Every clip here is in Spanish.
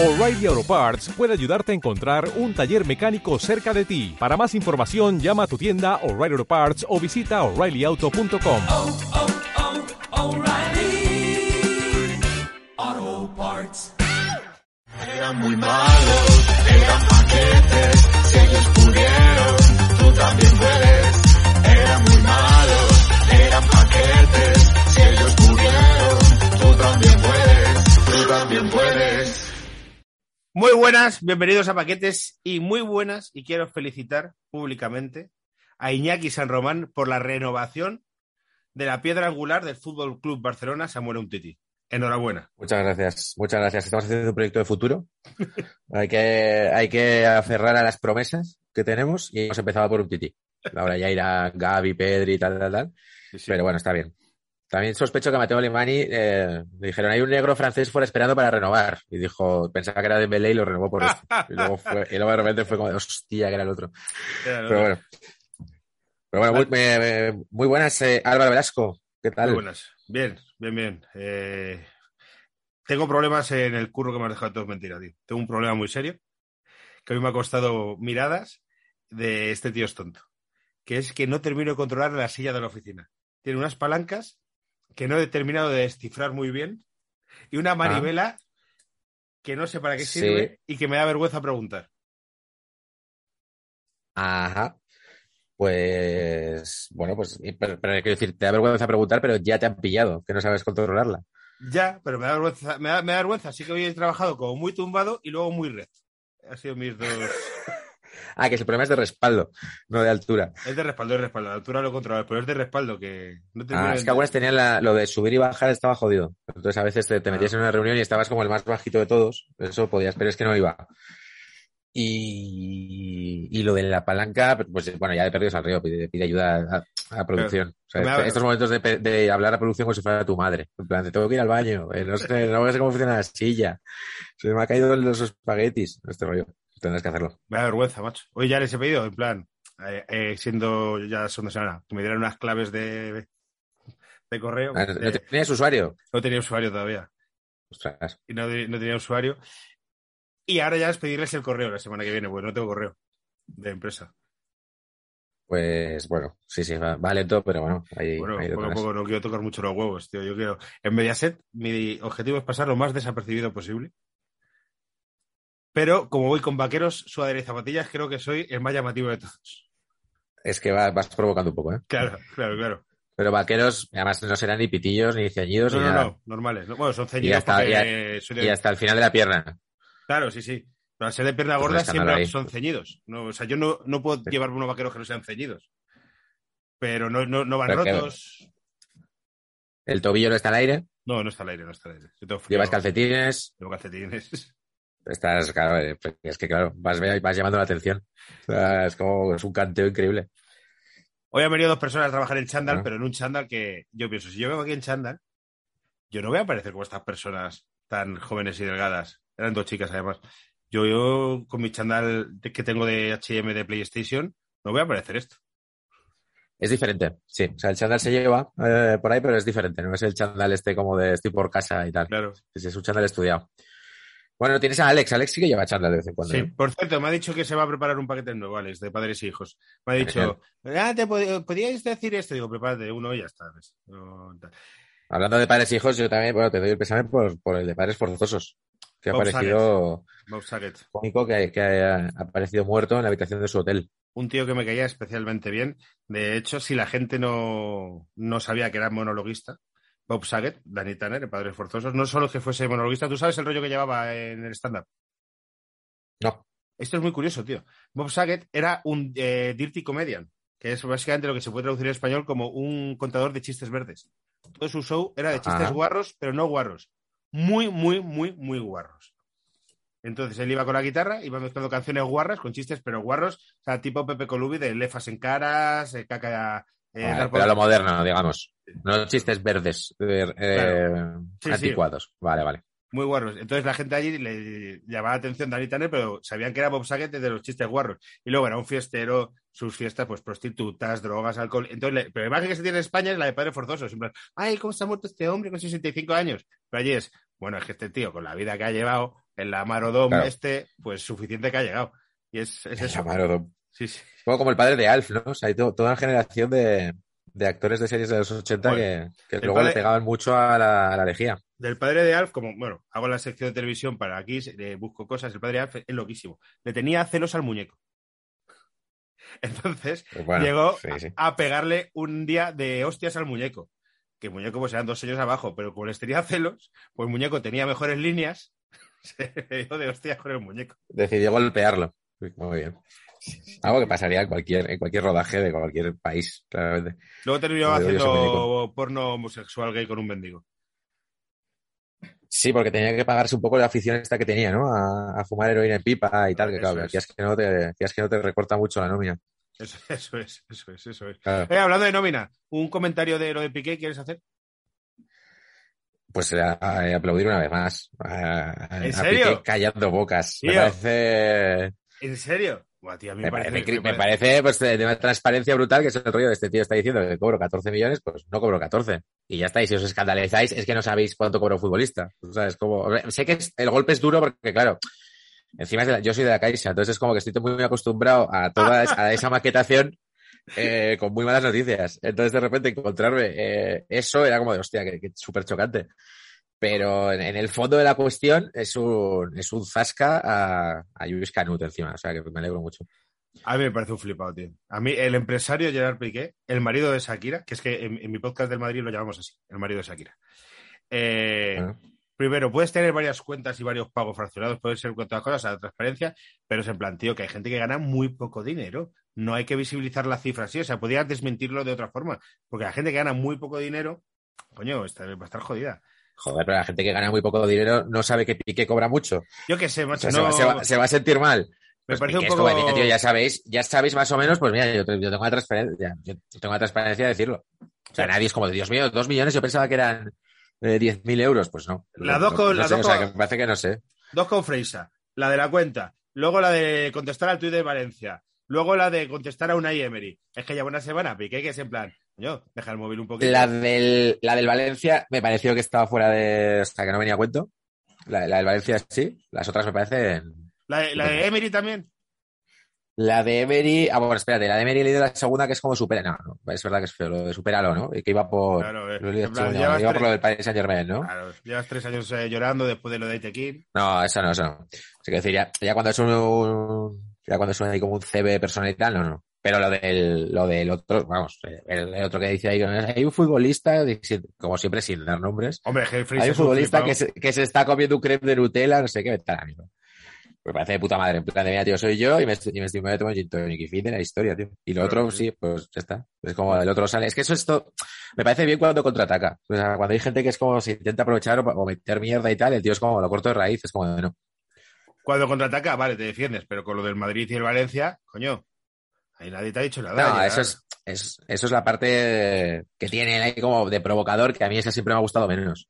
O'Reilly Auto Parts puede ayudarte a encontrar un taller mecánico cerca de ti. Para más información, llama a tu tienda O'Reilly Auto Parts o visita oreillyauto.com. oh, oh, O'Reilly. Auto Parts. Eran muy malos, eran paquetes, si ellos pudieron, tú también puedes. Eran muy malos, eran paquetes, si ellos pudieron, tú también puedes, tú también puedes. Muy buenas, bienvenidos a Paquetes y muy buenas, y quiero felicitar públicamente a Iñaki San Román por la renovación de la piedra angular del Fútbol Club Barcelona Samuel Umtiti. Enhorabuena. Muchas gracias, muchas gracias. Estamos haciendo un proyecto de futuro. hay, que, hay que aferrar a las promesas que tenemos y hemos empezado por un tití. Ahora ya irá Gaby, Pedri y tal, tal, tal. Sí, sí. Pero bueno, está bien. También sospecho que a Mateo Alemani eh, le dijeron, hay un negro francés fuera esperando para renovar. Y dijo, pensaba que era de Belé y lo renovó por esto. Y luego, fue, y luego de repente fue como, hostia, que era el otro. Era Pero bueno. Pero bueno, muy, me- me- muy buenas, eh, Álvaro Velasco. ¿Qué tal? Muy buenas. Bien, bien, bien. Eh, tengo problemas en el curro que me has dejado todo es mentira, tío. Tengo un problema muy serio que a mí me ha costado miradas de este tío es tonto. Que es que no termino de controlar la silla de la oficina. Tiene unas palancas que no he terminado de descifrar muy bien y una manivela que no sé para qué Ah. Sí. sirve y que me da vergüenza preguntar. Ajá. Pues, bueno, pues, pero, pero quiero decir, te da vergüenza preguntar, pero ya te han pillado, que no sabes controlarla. Ya, pero me da vergüenza, me da, me da vergüenza. Así que hoy he trabajado como muy tumbado y luego muy recto. Ha sido mis dos. Ah, que el problema es de respaldo, no de altura. Es de respaldo, es de respaldo. La altura lo controla, pero es de respaldo que no termino Ah, de es que algunas tenían la- lo de subir y bajar estaba jodido. Entonces a veces te, te metías en una reunión y estabas como el más bajito de todos. Eso podías, pero es que no iba. Y, y lo de la palanca, pues bueno, ya he perdido al río, pide, pide ayuda a, a producción. O sea, ha- estos momentos de, de hablar a producción como si fuera tu madre. En plan, te tengo que ir al baño, eh, no sé, no sé cómo funciona la silla. Se me ha caído los espaguetis. Este rollo. Tendrás que hacerlo. Me da vergüenza, macho. Hoy ya les he pedido, en plan, eh, eh, siendo ya son de semana, que me dieran unas claves de, de correo. Ah, ¿No Eh, no tenías usuario? no tenía usuario todavía. Ostras. Y no, no tenía usuario. Y ahora ya es pedirles el correo la semana que viene, pues no tengo correo de empresa. Pues bueno, sí, sí, va, va lento, pero bueno, ahí, Bueno, ahí poco a poco no quiero tocar mucho los huevos, tío. Yo quiero. En Mediaset, mi objetivo es pasar lo más desapercibido posible. Pero como voy con vaqueros, sudadera y zapatillas, creo que soy el más llamativo de todos. Es que va- vas provocando un poco, ¿eh? Claro, claro, claro. Pero vaqueros, además no serán ni pitillos, ni ceñidos, No, ni no, nada. no, normales. ¿no? Bueno, son ceñidos hasta- porque soy de- Y hasta el final de la pierna. Claro, sí, sí. Pero al ser de pierna Pues gorda siempre ahí. son ceñidos. No, o sea, yo no, no puedo Sí. llevarme unos vaqueros que no sean ceñidos. Pero no, no, no van Pero que- rotos. El tobillo no está al aire, No, no está al aire, no está al aire. Yo tengo frío, llevas calcetines, Llevo calcetines. Estás, claro, eh, es que claro, vas, vas llamando la atención. O sea, es como, es un canteo increíble. Hoy han venido dos personas a trabajar en chándal, Ah. pero en un chándal que yo pienso, si yo vengo aquí en chándal, yo no voy a aparecer como estas personas tan jóvenes y delgadas. Eran dos chicas, además. Yo, yo con mi chándal que tengo de H&M de PlayStation, no voy a aparecer esto. Es diferente, sí. O sea, el chándal se lleva eh, por ahí, pero es diferente. No es el chándal este como de estoy por casa y tal. Claro. Es un chándal estudiado. Bueno, tienes a Alex. Alex sí que lleva chándal de vez en cuando. Sí, ¿no? por cierto, me ha dicho que se va a preparar un paquete nuevo, Alex, de padres y hijos. Me ha dicho, ah, ¿te pod- podíais decir esto? Digo, prepárate uno y ya está. Hablando de padres e hijos, yo también, bueno, te doy el pésame por, por el de padres forzosos. Que ha Bob parecido Bob Saget. cómico que, que ha aparecido muerto en la habitación de su hotel. Un tío que me caía especialmente bien. De hecho, si la gente no, no sabía que era monologuista, Bob Saget, Danny Tanner, en Padres Forzosos, no solo que fuese monologuista, ¿tú sabes el rollo que llevaba en el stand-up? No. Esto es muy curioso, tío. Bob Saget era un eh, dirty comedian, que es básicamente lo que se puede traducir en español como un contador de chistes verdes. Todo su show era de chistes Ajá. guarros, pero no guarros. Muy, muy, muy, muy guarros. Entonces él iba con la guitarra, iba mezclando canciones guarras con chistes, pero guarros, o sea, tipo Pepe Colubi de lefas en caras, eh, caca. Eh, pero lo moderno, digamos. No chistes verdes, eh, eh, Sí, sí. anticuados. Vale, vale. Muy guarros. Entonces la gente allí le llamaba la atención Danny Tanner, pero sabían que era Bob Saget de los chistes guarros. Y luego era un fiestero, sus fiestas, pues prostitutas, drogas, alcohol. Entonces, le- pero la imagen que se tiene en España es la de padre forzoso. Plan, ay, ¿cómo se ha muerto este hombre con 65 años? Pero allí es, bueno, es que este tío, con la vida que ha llevado, En la Marodom Claro. este, pues suficiente que ha llegado. Y es, es eso. Llamaron- Sí, sí. Un poco como el padre de Alf, ¿no? O sea, hay to- toda una generación de, de actores de series de los 80 Bueno, que, que luego padre- le pegaban mucho a la, a la lejía. Del padre de Alf, como, bueno, hago la sección de televisión para aquí, eh, busco cosas, el padre de Alf es loquísimo. Le tenía celos al muñeco. Entonces, Pues bueno, llegó sí, sí. a pegarle un día de hostias al muñeco. Que el muñeco pues eran dos años abajo, pero como les tenía celos, pues el muñeco tenía mejores líneas, se dio de hostias con el muñeco. Decidió golpearlo. Muy bien. Algo que pasaría en cualquier, en cualquier rodaje de cualquier país, claramente. Luego terminó haciendo porno homosexual gay con un mendigo. Sí, porque tenía que pagarse un poco la afición esta que tenía, ¿no? A, a fumar heroína en pipa y tal, que claro, es. aquí es que no te, aquí es que no te recorta mucho la nómina. Eso, eso es, eso es, eso es. Claro. Eh, hablando de nómina, un comentario de lo de Piqué, ¿quieres hacer? Pues eh, a- a aplaudir una vez más. ¿En serio? Piqué callando bocas. Me parece, ¿En serio? Buah, tío, a mí me parece, parece, me parece pues, de una transparencia brutal que es el rollo de este tío está diciendo que cobro 14 millones, pues no cobro 14. Y ya está, y si os escandalizáis es que no sabéis cuánto cobra un futbolista. O sea, es como, sé que es- el golpe es duro porque, claro, encima es de la- yo soy de la Caixa, entonces es como que estoy muy acostumbrado a toda a esa maquetación eh, con muy malas noticias. Entonces, de repente, encontrarme eh, eso era como de hostia, que, que súper chocante. Pero en, en el fondo de la cuestión es un, es un zasca a, a Luis Canut encima, o sea que me alegro mucho. A mí me parece un flipado, tío. A mí, el empresario Gerard Piqué, el marido de Shakira, que es que en, en mi podcast del Madrid lo llamamos así, el marido de Shakira. Eh, Bueno. Primero, puedes tener varias cuentas y varios pagos fraccionados, pueden ser todas cosas a la transparencia, pero es en plan, tío, que hay gente que gana muy poco dinero. No hay que visibilizar la cifra así, o sea, podrías desmentirlo de otra forma, porque la gente que gana muy poco dinero, coño, está, va a estar jodida. Joder, pero la gente que gana muy poco dinero no sabe que Piqué cobra mucho. Yo qué sé, O macho, se, va, se va- se va a sentir mal. Me Pues parece un Piqué es poco- tío, ya sabéis, ya sabéis más o menos, pues mira, yo, te- yo tengo la transparencia, yo tengo la transparencia de decirlo. O sea, nadie es como, Dios mío, dos millones, yo pensaba que eran eh, 10.000 euros, pues no. Las dos con- no las sé, dos o sea, que me parece que no sé. Dos con Freisa, la de la cuenta, luego la de contestar al tuit de Valencia, luego la de contestar a una Emery. Es que lleva una semana, Piqué, que es en plan, coño, deja el móvil un poquito. La del, la del Valencia me pareció que estaba fuera de, sea, que no venía a cuento. La, la del Valencia sí, las otras me parecen La de, la de Emery también. La de Emery, ah, bueno, espérate, la de Emery he leído la segunda que es como supera, no, no, es verdad que es feo, lo de superalo, ¿no? Y que iba por, Claro, eh. plan, iba por lo del Paris Saint Germain, ¿no? Claro, llevas tres años eh, llorando después de lo de Itequín. No, eso no, eso no. O sea, que decir, ya, ya cuando es un, ya cuando es un, ahí como un CB personal y tal, no, no. Pero lo del, lo del otro, vamos, el, el otro que dice ahí, hay un futbolista, como siempre sin dar nombres, Hombre, Freisa hay un futbolista que se, que se está comiendo un crepe de Nutella, no sé qué, vete a la mierda. Me parece de puta madre. En plan de, mira, tío, soy yo y me, y me estoy me voy a tomar un gin tonic y fin de la historia, tío. Y lo otro, sí. pues ya está. Es como el otro sale. Es que eso es todo. Me parece bien cuando contraataca. O sea, cuando hay gente que es como se intenta aprovechar o, o meter mierda y tal, el tío es como lo corto de raíz, es como no. Cuando contraataca, vale, te defiendes, pero con lo del Madrid y el Valencia, coño, ahí nadie te ha dicho nada. No, ya. eso es, es- eso es la parte que tiene ahí como de provocador, que a mí esa siempre me ha gustado menos.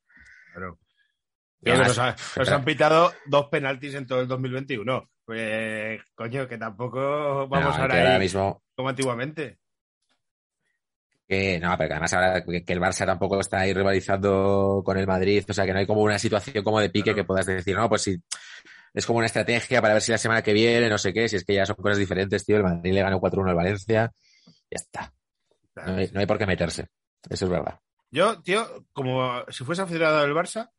Claro. Además, nos, ha- nos han pitado dos penaltis en todo el 2021. Pues, coño, que tampoco vamos no, ahora ahora mismo como antiguamente. Que no, pero que además ahora que, que el Barça tampoco está ahí rivalizando con el Madrid, o sea que no hay como una situación como de pique Claro. que puedas decir, no, pues si es como una estrategia para ver si la semana que viene, no sé qué, si es que ya son cosas diferentes, tío, el Madrid le ganó 4-1 al Valencia, ya está, no hay, no hay por qué meterse, eso es verdad. Yo, tío, como si fuese aficionado del Barça,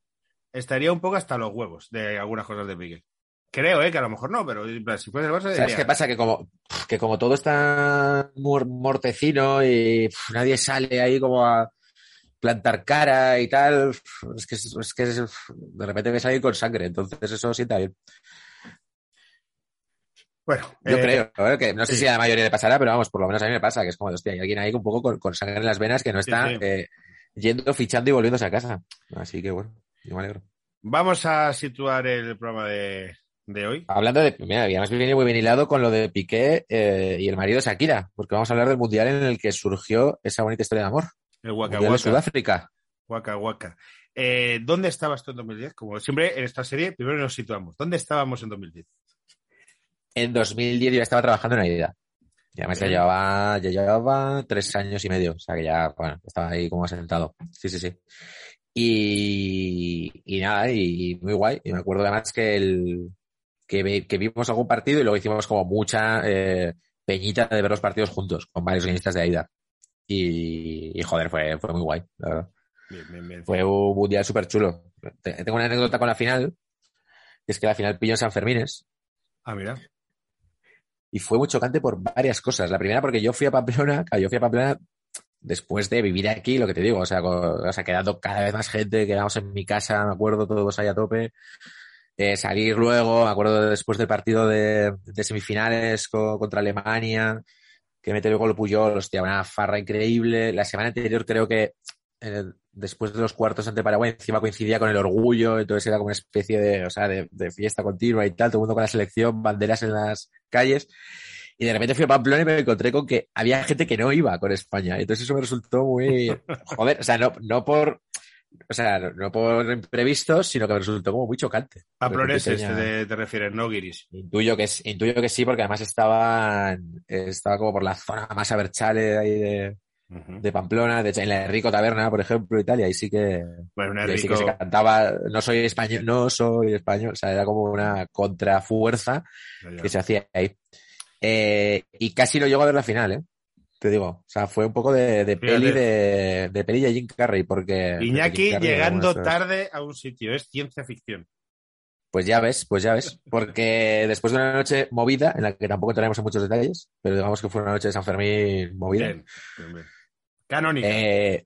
estaría un poco hasta los huevos de algunas cosas de Piqué. Creo, ¿eh? Que a lo mejor no, pero si fuese el Barça, ¿Sabes diría, qué pasa? Que como, que como todo está mor- mortecino y nadie sale ahí como a plantar cara y tal, es que, es, que es- de repente ves a alguien con sangre, entonces eso sienta bien. Bueno, Yo eh, creo, ¿eh? que no sé si a la mayoría le pasará, pero vamos, por lo menos a mí me pasa, que es como, hostia, hay alguien ahí un poco con, con sangre en las venas que no está sí. eh, yendo, fichando y volviéndose a casa. Así que bueno, yo me alegro. Vamos a situar el programa de, de hoy. Hablando de, mira, además viene muy bien hilado con lo de Piqué eh, y el marido de Shakira, porque vamos a hablar del mundial en el que surgió esa bonita historia de amor. El Waka de Waka. Sudáfrica. Waka Waka. Eh, ¿Dónde estabas tú en 2010? Como siempre en esta serie, primero nos situamos. ¿Dónde estábamos en 2010? En 2010 yo estaba trabajando en además ya Bien. llevaba, ya llevaba tres años y medio. O sea que ya, bueno, estaba ahí como asentado. Sí, sí, sí. Y, y nada, y, y muy guay. Y me acuerdo además que el que, que vimos algún partido y luego hicimos como mucha eh, peñita de ver los partidos juntos con varios guionistas de Aida. Y, y, joder, fue, fue muy guay, la verdad. Bien, bien, bien. Fue un mundial súper chulo. Tengo una anécdota con la final, que es que la final pilló en San Fermines Ah, mira. y fue muy chocante por varias cosas. La primera porque yo fui a Pamplona, yo fui a Pamplona después de vivir aquí, lo que te digo, o sea, con- o sea quedando cada vez más gente, quedamos en mi casa, me acuerdo, todos ahí a tope. Eh, salir luego, me acuerdo después del partido de, de semifinales co- contra Alemania, que mete el gol Puyol, hostia, una farra increíble. La semana anterior creo que eh, después de los cuartos ante Paraguay encima coincidía con el orgullo, entonces era como una especie de, o sea, de, de fiesta continua y tal, todo el mundo con la selección, banderas en las calles. Y de repente fui a Pamplona y me encontré con que había gente que no iba con España. Entonces eso me resultó muy, joder, o sea, no, no por, o sea, no- no por imprevistos, sino que me resultó como muy chocante. Pamploneses Pequeña- te, te refieres, no guiris. Intuyo que, es- intuyo que sí, porque además estaba, estaba como por la zona más aberchale ahí de, Ujú. de Pamplona, de hecho, en la Rico Taberna, por ejemplo, y tal, y ahí sí que, Bueno, ahí sí que se cantaba, no soy español, no soy español, o sea, era como una contrafuerza que se hacía ahí. Eh, y casi no llegó a ver la final, ¿eh? Te digo, o sea, fue un poco de, de peli de, de peli de Jim Carrey, porque... Iñaki Carrey, llegando tarde a un sitio, es ciencia ficción. Pues ya ves, pues ya ves, porque después de una noche movida, en la que tampoco en muchos detalles, pero digamos que fue una noche de San Fermín movida, Bien, bien, bien. Canónica. eh,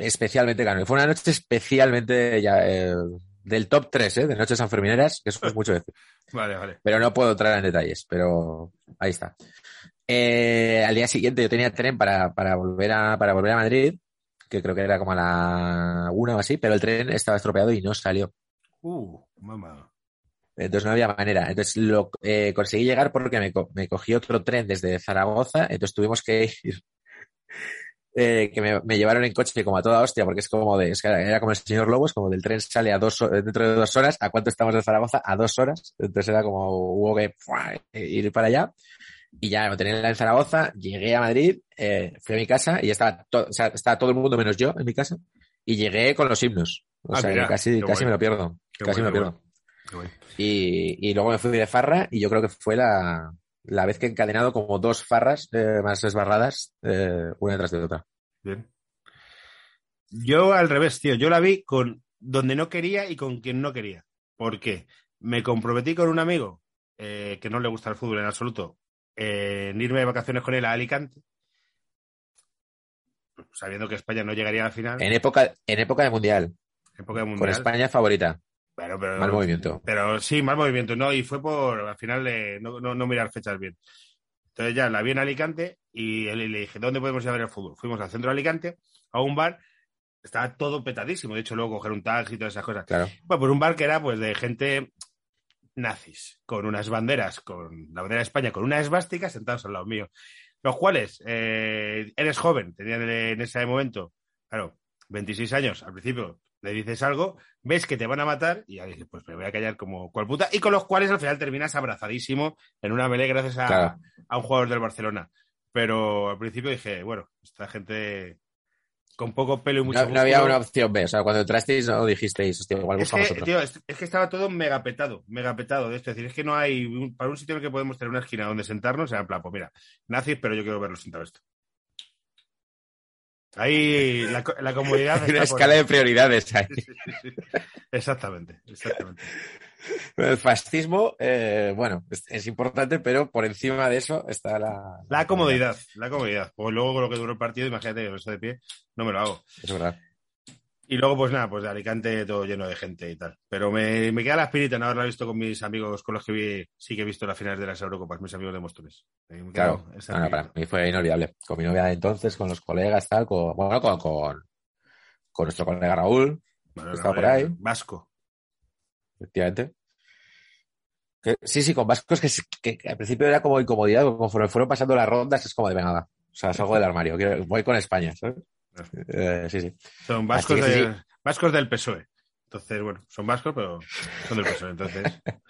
especialmente claro, fue una noche especialmente ya, eh, del top 3, ¿eh? de noches sanfermineras, que eso es mucho decir. Vale, vale. pero no puedo entrar en detalles, pero ahí está. Eh, al día siguiente yo tenía tren para, para, volver a, para volver a Madrid, que creo que era como a la una o así, pero el tren estaba estropeado y no salió. Uh, mamá. Entonces no había manera. Entonces lo eh, conseguí llegar porque me, co- me cogí otro tren desde Zaragoza, entonces tuvimos que ir. eh, que me, me llevaron en coche como a toda hostia, porque es como de, es que era como el señor Lobos, como del tren sale a dos, dentro de dos horas, ¿a cuánto estamos de Zaragoza? A dos horas. Entonces era como, hubo que ir para allá. Y ya lo tenía en Zaragoza, llegué a Madrid, eh, fui a mi casa y ya estaba, to- o sea, estaba todo el mundo menos yo en mi casa. Y llegué con los himnos. O Ah, sea, mira, casi, casi me lo pierdo. Qué casi me lo pierdo. Y, y luego me fui de farra y yo creo que fue la, la vez que he encadenado como dos farras eh, más esbarradas, eh, una detrás de otra. Bien. Yo al revés, tío. Yo la vi con donde no quería y con quien no quería. ¿Por qué? Me comprometí con un amigo eh, que no le gusta el fútbol en absoluto eh, en irme de vacaciones con él a Alicante, sabiendo que España no llegaría a la final. En época, en época de mundial, época de con mundial. España favorita. Bueno, pero, Mal movimiento. Pero sí, mal movimiento, no, y fue por al final de no, no, no mirar fechas bien. Entonces ya la vi en Alicante y le, le dije, ¿dónde podemos ir a ver el fútbol? Fuimos al centro de Alicante, a un bar, estaba todo petadísimo, de hecho luego coger un taxi y todas esas cosas. Claro. Bueno, pues un bar que era pues de gente nazis, con unas banderas, con la bandera de España, con una esvástica sentados al lado mío. Los cuales, eh, eres joven, tenían en ese momento, claro, 26 años, al principio le dices algo, ves que te van a matar y ya dices, pues me voy a callar como cual puta, y con los cuales al final terminas abrazadísimo en una melee gracias a, Claro. a un jugador del Barcelona. Pero al principio dije, bueno, esta gente con poco pelo y mucho No, no había una opción B. O sea, cuando entrasteis no dijisteis, hostia, igual es buscamos que, otro. tío, es, es que estaba todo megapetado, megapetado de esto. Es decir, es que no hay, un- para un sitio en el que podemos tener una esquina donde sentarnos, era en plan, pues mira, nazis, pero yo quiero verlos sentado esto. Ahí la, la comodidad. Hay una por escala de prioridades ahí. Sí, sí, sí. Exactamente, exactamente. El fascismo, eh, bueno, es, es importante, pero por encima de eso está la... La comodidad, la comodidad. Pues luego con lo que duró el partido, imagínate, yo eso de pie, no me lo hago. Es verdad. Y luego, pues nada, pues de Alicante todo lleno de gente y tal. Pero me, me queda la espinita no haberla visto con mis amigos con los que vi, sí que he visto las finales de las Eurocopas, mis amigos de queda Claro, esa no, no, para mí fue inolvidable. Con mi novia de entonces, con los colegas, tal, con, bueno, con, con, con nuestro colega Raúl, Bueno, que estaba no, por ahí. Vasco. Efectivamente. Que- sí, sí, con vascos que, que, que al principio era como incomodidad, pero conforme fueron pasando las rondas es como de venga, va. O sea, salgo del armario, quiero- voy con España, ¿sabes? Eh, sí, sí. Son vascos, sí, de- vascos del PSOE. Entonces, bueno, son vascos, pero son del PSOE. Entonces,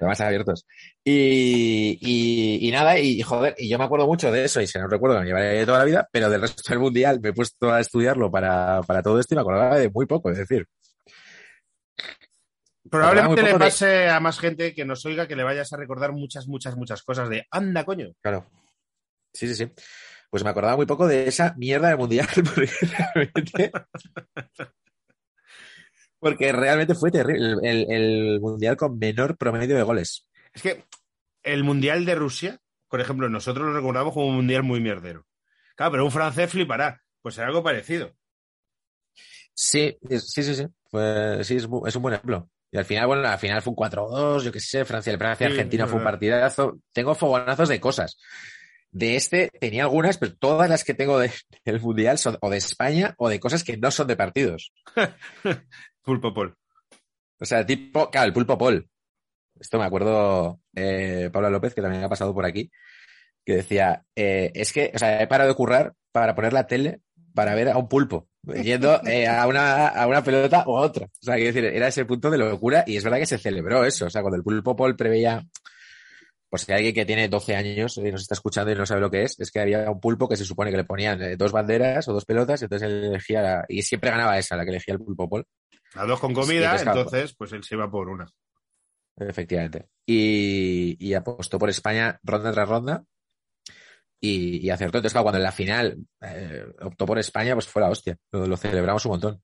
más abiertos. Y, y, y nada, y joder, y yo me acuerdo mucho de eso, y se no recuerdo me llevaré toda la vida, pero del resto del mundial me he puesto a estudiarlo para, para todo esto y me acordaba de muy poco, es decir. Probablemente le de- pase a más gente que nos oiga que le vayas a recordar muchas, muchas, muchas cosas de anda, coño. Claro. Sí, sí, sí. Pues me acordaba muy poco de esa mierda de mundial, porque realmente. Porque realmente fue terrible. El, mundial con menor promedio de goles. Es que el Mundial de Rusia, por ejemplo, nosotros lo recordamos como un Mundial muy mierdero. Claro, pero un francés flipará. Pues será algo parecido. Sí, sí, sí, sí. Fue- sí, es un buen ejemplo. Y al final, bueno, al final fue un 4-2, yo qué sé, Francia, Francia, Sí, Argentina fue un partidazo. Tengo fogonazos de cosas. De este tenía algunas, pero todas las que tengo de- del mundial son o de España o de cosas que no son de partidos. Pulpo Pol. O sea, tipo, claro, el pulpo Paul. Esto me acuerdo, eh, Paula López, que también ha pasado por aquí, que decía, eh, es que, o sea, he parado de currar para poner la tele para ver a un pulpo, yendo eh, a, una, a una pelota o a otra. O sea, quiero decir, era ese punto de locura y es verdad que se celebró eso. O sea, cuando el pulpo Paul preveía, por si hay alguien que tiene 12 años y nos está escuchando y no sabe lo que es, es que había un pulpo que se supone que le ponían eh, dos banderas o dos pelotas y entonces él elegía, la- y siempre ganaba esa, la que elegía el pulpo Paul. A dos con comida, entonces, pues él se iba por una. Efectivamente. Y, y apostó por España ronda tras ronda y, acertó. Entonces, cuando en la final eh, optó por España, pues fue la hostia. Lo, celebramos un montón.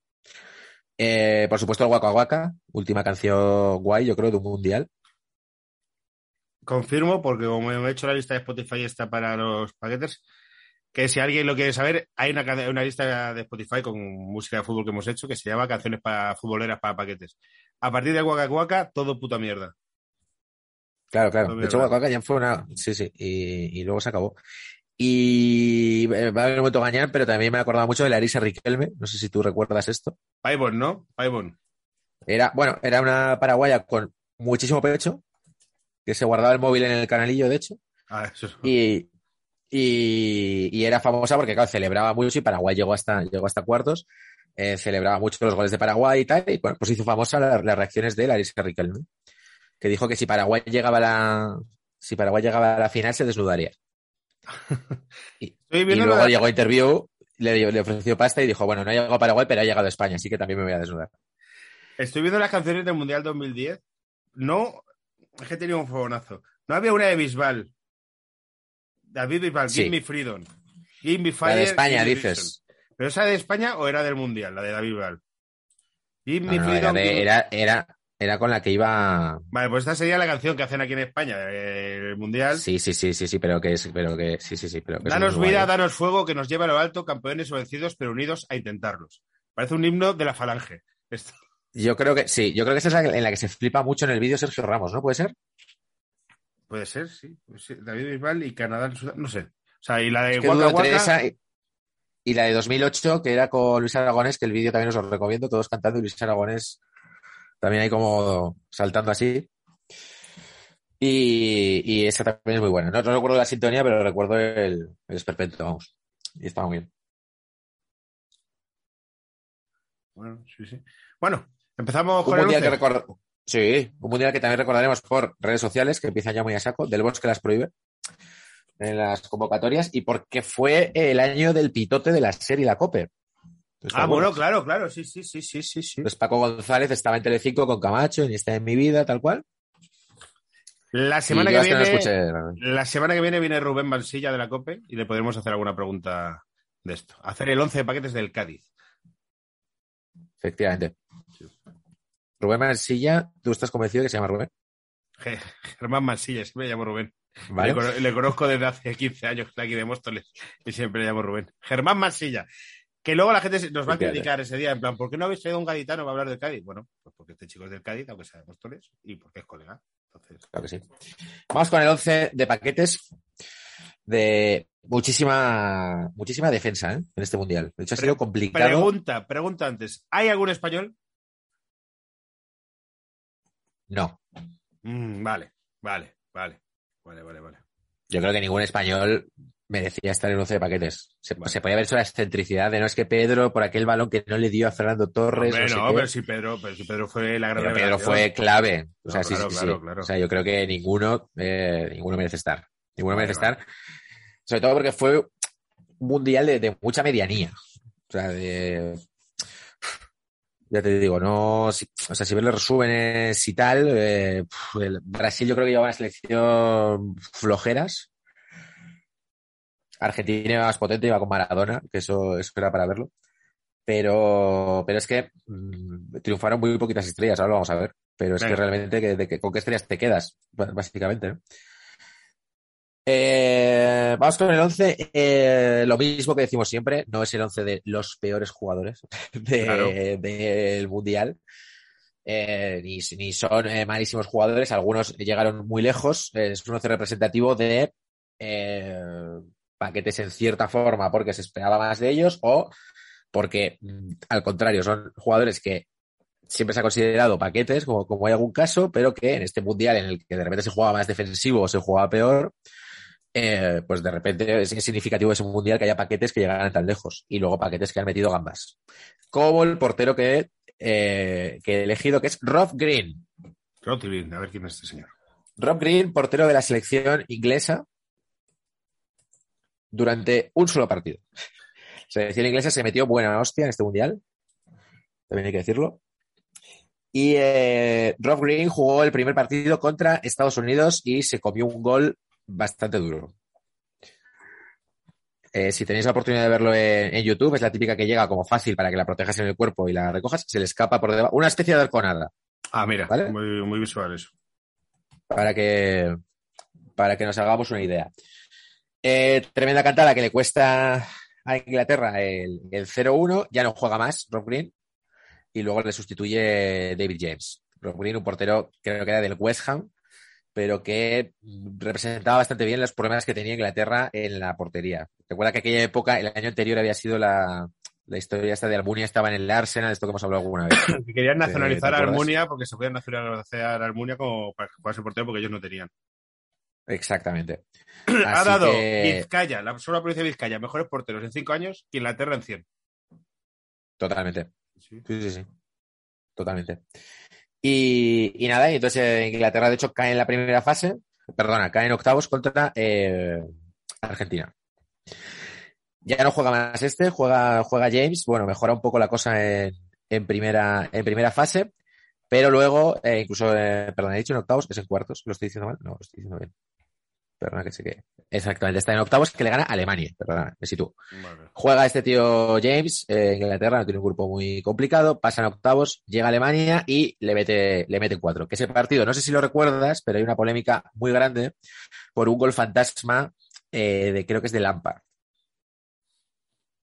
Eh, por supuesto, el Waka Waka, última canción guay, yo creo, de un mundial. Confirmo, porque como he hecho la lista de Spotify esta para los paquetes, que si alguien lo quiere saber, hay una, una lista de Spotify con música de fútbol que hemos hecho que se llama Canciones para futboleras para paquetes. A partir de Waka Waka, todo puta mierda. Claro, claro. No, De hecho, Waka ya fue una. Sí, sí. Y, y luego se acabó. Y eh, va a haber un momento mañana, pero también me he acordado mucho de la Arisa Riquelme. No sé si tú recuerdas esto. Paibon, ¿no? Paibon. Era, bueno, era una paraguaya con muchísimo pecho, que se guardaba el móvil en el canalillo, de hecho. Ah, eso es- Y, y, y era famosa porque, claro, celebraba mucho y Paraguay llegó hasta, llegó hasta cuartos. eh, celebraba mucho los goles de Paraguay y tal. Y bueno, pues hizo famosa la- las reacciones de Larissa Riquelme, que dijo que si Paraguay llegaba a la, si Paraguay llegaba a la final se desnudaría. Y, luego la- llegó a interview, le, le ofreció pasta y dijo, bueno, no ha llegado a Paraguay, pero ha llegado a España, así que también me voy a desnudar. Estoy viendo las canciones del Mundial 2010. No, es que tenía un fogonazo. No había una de Bisbal. David Bisbal, Sí. Give Me Freedom. Give Me La Fire. de España, dices. ¿Pero esa de España o era del Mundial, la de David Bisbal? Give No, Me no, era, Freedom. de- give me- era, era, era con la que iba. Vale, pues esta sería la canción que hacen aquí en España, eh, el Mundial. Sí, sí, sí, sí, sí, pero que es, pero que sí, sí, sí, pero que Danos vida, danos fuego, que nos lleve a lo alto, campeones o vencidos, pero unidos a intentarlos. Parece un himno de la falange. Esto. Yo creo que sí, yo creo que esa es la en la que se flipa mucho en el vídeo Sergio Ramos, ¿no? ¿Puede ser? Puede ser, sí. David Bisbal y Canadá, no sé. O sea, y la de Es que Waka dudo entre Waka, esa y, y la de 2008, que era con Luis Aragonés, que el vídeo también os lo recomiendo, todos cantando y Luis Aragonés también ahí como saltando así. Y, y esa también es muy buena. No, no recuerdo la sintonía, pero recuerdo el, el esperpento, vamos. Y estaba muy bien. Bueno, sí, sí. Bueno, empezamos Un con el mundial que once. record- Sí, un mundial que también recordaremos por redes sociales, que empiezan ya muy a saco, del Bosque las prohíbe en las convocatorias, y porque fue el año del pitote de la serie La Cope. Ah, bueno, claro, claro, sí, sí, sí, sí, sí, sí. Pues Paco González estaba en Telecinco con Camacho, en Está en mi vida, tal cual. La semana Y que no viene, escuché la semana que viene viene Rubén Mansilla de la COPE y le podremos hacer alguna pregunta de esto. Hacer el 11 de paquetes del Cádiz. Efectivamente. Rubén Mansilla, ¿tú estás convencido que se llama Rubén? Germán Mansilla, siempre me llamo Rubén. ¿Vale? Le, cono- le conozco desde hace 15 años, aquí de Móstoles, y siempre le llamo Rubén. Germán Mansilla. Que luego la gente nos va a criticar ese día, en plan, ¿por qué no habéis traído un gaditano para hablar del Cádiz? Bueno, pues porque este chico es del Cádiz, aunque sea de Móstoles, y porque es colega. Entonces, Claro que sí. Vamos con el 11 de paquetes de muchísima, muchísima defensa ¿eh? en este mundial. De hecho, ha sido complicado. pregunta, pregunta antes. ¿Hay algún español? No. Mm, vale, vale, vale. Vale, vale, vale. Yo creo que ningún español merecía estar en 11 de paquetes. Se, podía ver eso la excentricidad de no es que Pedro, por aquel balón que no le dio a Fernando Torres. Hombre, no sé no, qué. pero si Pedro, pero si Pedro fue la gran Pero Pedro fue clave. O sea, No, sí, claro, sí, claro. O sea, yo creo que ninguno, eh, ninguno merece estar. Ninguno merece estar. Sobre todo porque fue un mundial de, de mucha medianía. O sea, de. Ya te digo, no. si- o sea, si ves los resúmenes y tal, eh, el Brasil yo creo que lleva una selección flojeras. Argentina iba más potente, iba con Maradona, que eso, eso era para verlo. Pero, pero es que mm, triunfaron muy poquitas estrellas, ahora lo vamos a ver. Pero es que realmente, que, de que- ¿con qué estrellas te quedas? Básicamente, ¿no? Eh, vamos con el 11. eh, lo mismo que decimos siempre, no es el 11 de los peores jugadores de- Claro. del Mundial. Eh, ni, ni son malísimos jugadores, algunos llegaron muy lejos. es un 11 representativo de paquetes en cierta forma porque se esperaba más de ellos o porque, mm, al contrario, son jugadores que siempre se ha considerado paquetes, como, como hay algún caso, pero que en este mundial en el que de repente se jugaba más defensivo o se jugaba peor, eh, pues de repente es, significativo ese mundial que haya paquetes que llegaran tan lejos y luego paquetes que han metido gambas. Como el portero que, eh, que he elegido, que es Rob Green. Rotilin, a ver quién es este señor. Rob Green, portero de la selección inglesa, durante un solo partido. La selección inglesa se metió buena hostia en este mundial, también hay que decirlo. Y eh, Rob Green jugó el primer partido contra Estados Unidos y se comió un gol bastante duro. Eh, si tenéis la oportunidad de verlo en, en YouTube, es la típica que llega como fácil para que la protejas en el cuerpo y la recojas, se le escapa por debajo. Una especie de arconada. Ah, mira, ¿Vale? muy, muy visual eso. para que, para que nos hagamos una idea. Eh, tremenda cantada que le cuesta a Inglaterra el, el 0-1, ya no juega más Rob Green y luego le sustituye David James. Rob Green, un portero creo que era del West Ham, pero que representaba bastante bien los problemas que tenía Inglaterra en la portería. Recuerda que aquella época, el año anterior había sido la, la historia esta de Almunia, estaba en el Arsenal, esto que hemos hablado alguna vez. Que querían nacionalizar ¿te a? Almunia porque se podían nacionalizar a Almunia como para que jugase portero porque ellos no tenían. Exactamente. ha dado que- Vizcaya, la sola provincia de Vizcaya, mejores porteros en cinco años que Inglaterra en 100. Totalmente. Sí. Sí, sí, sí. Totalmente. Y, y nada, y entonces Inglaterra, de hecho, cae en la primera fase, perdona, cae en octavos contra eh, Argentina. Ya no juega más este, juega, juega James, bueno, mejora un poco la cosa en, en primera, en primera fase, pero luego, eh, incluso, eh, perdón, he dicho en octavos, es en cuartos, lo estoy diciendo mal, no, lo estoy diciendo bien. Perdona que sé que. Exactamente, está en octavos que le gana a Alemania, perdona, me sitúo. Vale. Juega este tío James, eh, Inglaterra, no tiene un grupo muy complicado, pasan a octavos, llega a Alemania y le mete, le mete cuatro. Que ese partido, no sé si lo recuerdas, pero hay una polémica muy grande por un gol fantasma eh, de creo que es de Lampard.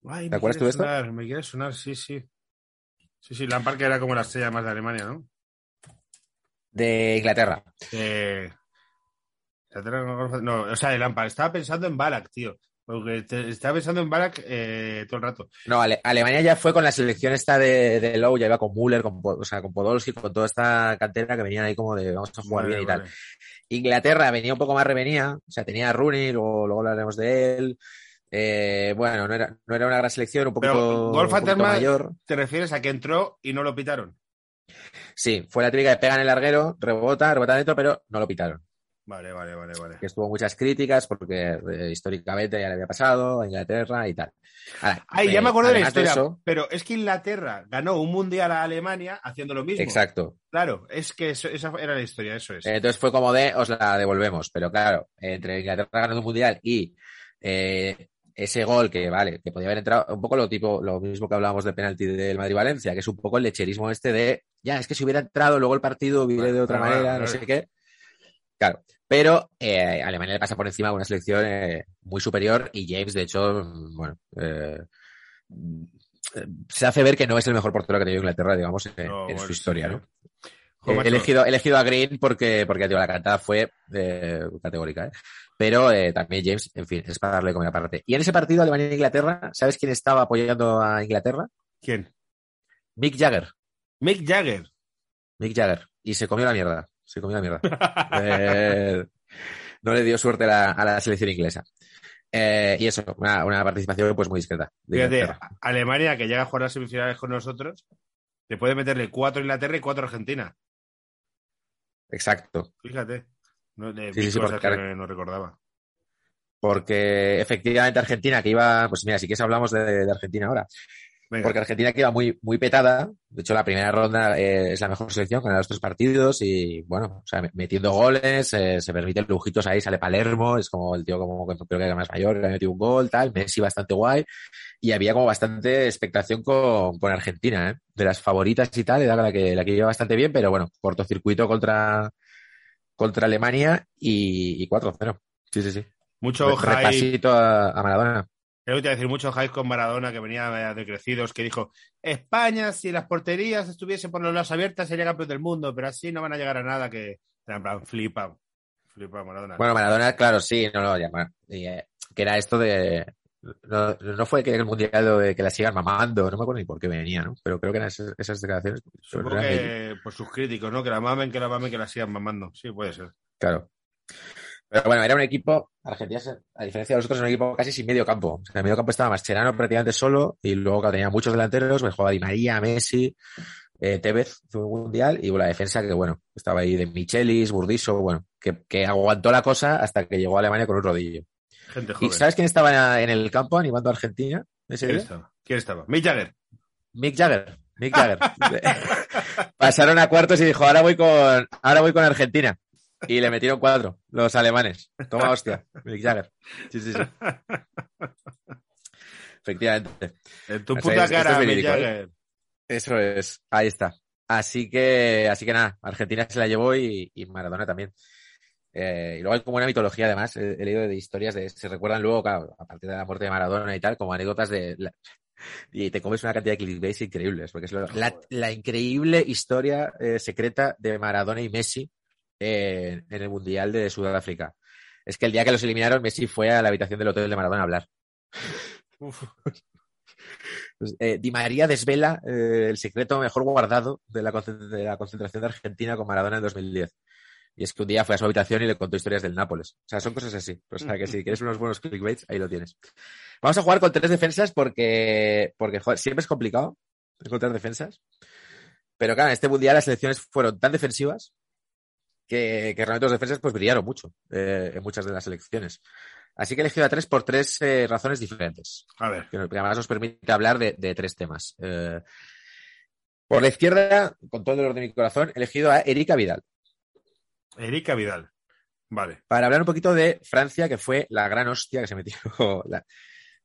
Ay, ¿Te acuerdas tú de esto? sonar, Me quiere sonar, sí, sí. Sí, sí, Lampard que era como la estrella más de Alemania, ¿no? De Inglaterra. Eh, Inglaterra no, o sea, de Lampard. Estaba pensando en Balak, tío. Porque te- estaba pensando en Balak eh, todo el rato. No, Ale- Alemania ya fue con la selección esta de, de Lowe, ya iba con Müller, con, o sea, con Podolski, con toda esta cantera que venían ahí como de vamos a jugar Vale, bien y tal. Inglaterra venía un poco más revenía, o sea, tenía a Rooney, luego, luego hablaremos de él. Eh, bueno, no era, no era una gran selección, un poquito, Pero, gol fantasma- mayor. ¿Te refieres a que entró y no lo pitaron? Sí, fue la típica de pega en el larguero, rebota, rebota dentro, pero no lo pitaron. Vale, vale, vale, vale. Que estuvo muchas críticas porque eh, históricamente ya le había pasado a Inglaterra y tal. Ahora, Ay, eh, ya me acuerdo de la historia. eso- Pero es que Inglaterra ganó un mundial a Alemania haciendo lo mismo. exacto. Claro, es que eso- esa era la historia, eso es. Entonces fue como de, os la devolvemos. Pero claro, entre Inglaterra ganando un mundial y eh, ese gol que, vale, que podía haber entrado, un poco lo tipo, lo mismo que hablábamos de penalti del Madrid-Valencia, que es un poco el lecherismo este de, ya, es que si hubiera entrado luego el partido hubiera de otra manera, no sé qué. Claro. Pero eh, Alemania le pasa por encima a una selección eh, muy superior y James, de hecho, bueno, eh, mm, se hace ver que no es el mejor portero que ha tenido Inglaterra, digamos, en, No, en bueno, su historia, sí. ¿no? He elegido, elegido a Green porque, porque tío, la cantada fue eh, categórica, ¿eh? Pero también James, en fin, es para darle comida aparte. Y en ese partido Alemania-Inglaterra, ¿sabes quién estaba apoyando a Inglaterra? ¿Quién? Mick Jagger. Mick Jagger. Mick Jagger. Y se comió la mierda. Se comió la mierda. Eh, no le dio suerte a la, a la selección inglesa. Eh, y eso, una, una participación pues muy discreta. Fíjate. Alemania, que llega a jugar las semifinales con nosotros, le puede meterle cuatro a Inglaterra y cuatro a Argentina. Exacto. Fíjate. No, de Sí, sí, cosas porque- que no recordaba. Porque efectivamente Argentina que iba, pues mira, si quieres hablamos de, de Argentina ahora. Venga. Porque Argentina que iba muy, muy petada. De hecho, la primera ronda eh, es la mejor selección, gana los tres partidos y, bueno, o sea, metiendo goles, eh, se permiten lujitos ahí, sale Palermo, es como el tío como creo que era más mayor, que ha metido un gol, tal, Messi bastante guay. Y había como bastante expectación con, con Argentina, ¿eh? De las favoritas y tal, era la que, la que iba bastante bien, pero bueno, cortocircuito contra, contra Alemania y, y 4-0. Sí, sí, sí. Mucho hype. Repasito a, a Maradona. Creo que te iba a decir mucho hype con Maradona, que venía de crecidos, que dijo, España, si las porterías estuviesen por los lados abiertas, sería campeón del mundo, pero así no van a llegar a nada, que en plan, flipa. Flipa Maradona. Bueno, Maradona, claro, sí, no, bueno, y, eh, que era esto de. No, no fue que el mundial lo de que la sigan mamando, no me acuerdo ni por qué venía, ¿no? Pero creo que eran esas, esas declaraciones. Supongo eran de- que por sus críticos, ¿no? Que la mamen, que la mamen, que la sigan mamando. Sí, puede ser. Claro. Pero bueno, era un equipo, Argentina, a diferencia de los otros, era un equipo casi sin medio campo. O sea, el medio campo estaba Mascherano prácticamente solo y luego tenía muchos delanteros, pues jugaba Di María, Messi, eh, Tevez, fue un mundial, y la defensa que, bueno, estaba ahí de Michelis, Burdiso, bueno, que, que aguantó la cosa hasta que llegó a Alemania con un rodillo. Gente ¿Y sabes quién estaba en el campo animando a Argentina ese ¿Quién día? estaba? ¿Quién estaba? Mick Jagger. Mick Jagger. Mick Jagger. Pasaron a cuartos y dijo, ahora voy con, ahora voy con Argentina. Y le metieron cuatro, los alemanes. Toma hostia, Mick Jagger. Sí, sí, sí. Efectivamente. En tu puta cara, es Mick ¿eh? Jagger. Eso es. Ahí está. Así que, así que nada, Argentina se la llevó y, y Maradona también. Eh, y luego hay como una mitología, además, he, he leído de historias de, se recuerdan luego, claro, a partir de la muerte de Maradona y tal, como anécdotas de, la- y te comes una cantidad de clickbait increíbles, porque es lo- la, la increíble historia eh, secreta de Maradona y Messi en el Mundial de Sudáfrica. Es que el día que los eliminaron, Messi fue a la habitación del hotel de Maradona a hablar. Pues, eh, Di María desvela eh, el secreto mejor guardado de la, concent- de la concentración de Argentina con Maradona en 2010. Y es que un día fue a su habitación y le contó historias del Nápoles. O sea, son cosas así. O sea, que si quieres unos buenos clickbaits, ahí lo tienes. Vamos a jugar con tres defensas porque, porque joder, siempre es complicado encontrar defensas. Pero claro, en este mundial las selecciones fueron tan defensivas que, que realmente los defensas pues brillaron mucho eh, en muchas de las selecciones. Así que he elegido a tres por tres eh, razones diferentes A ver. que además nos permite hablar de, de tres temas. Eh, por la izquierda, con todo el dolor de mi corazón, he elegido a Erika Vidal. Erika Vidal. Vale. Para hablar un poquito de Francia, que fue la gran hostia que se metió. la-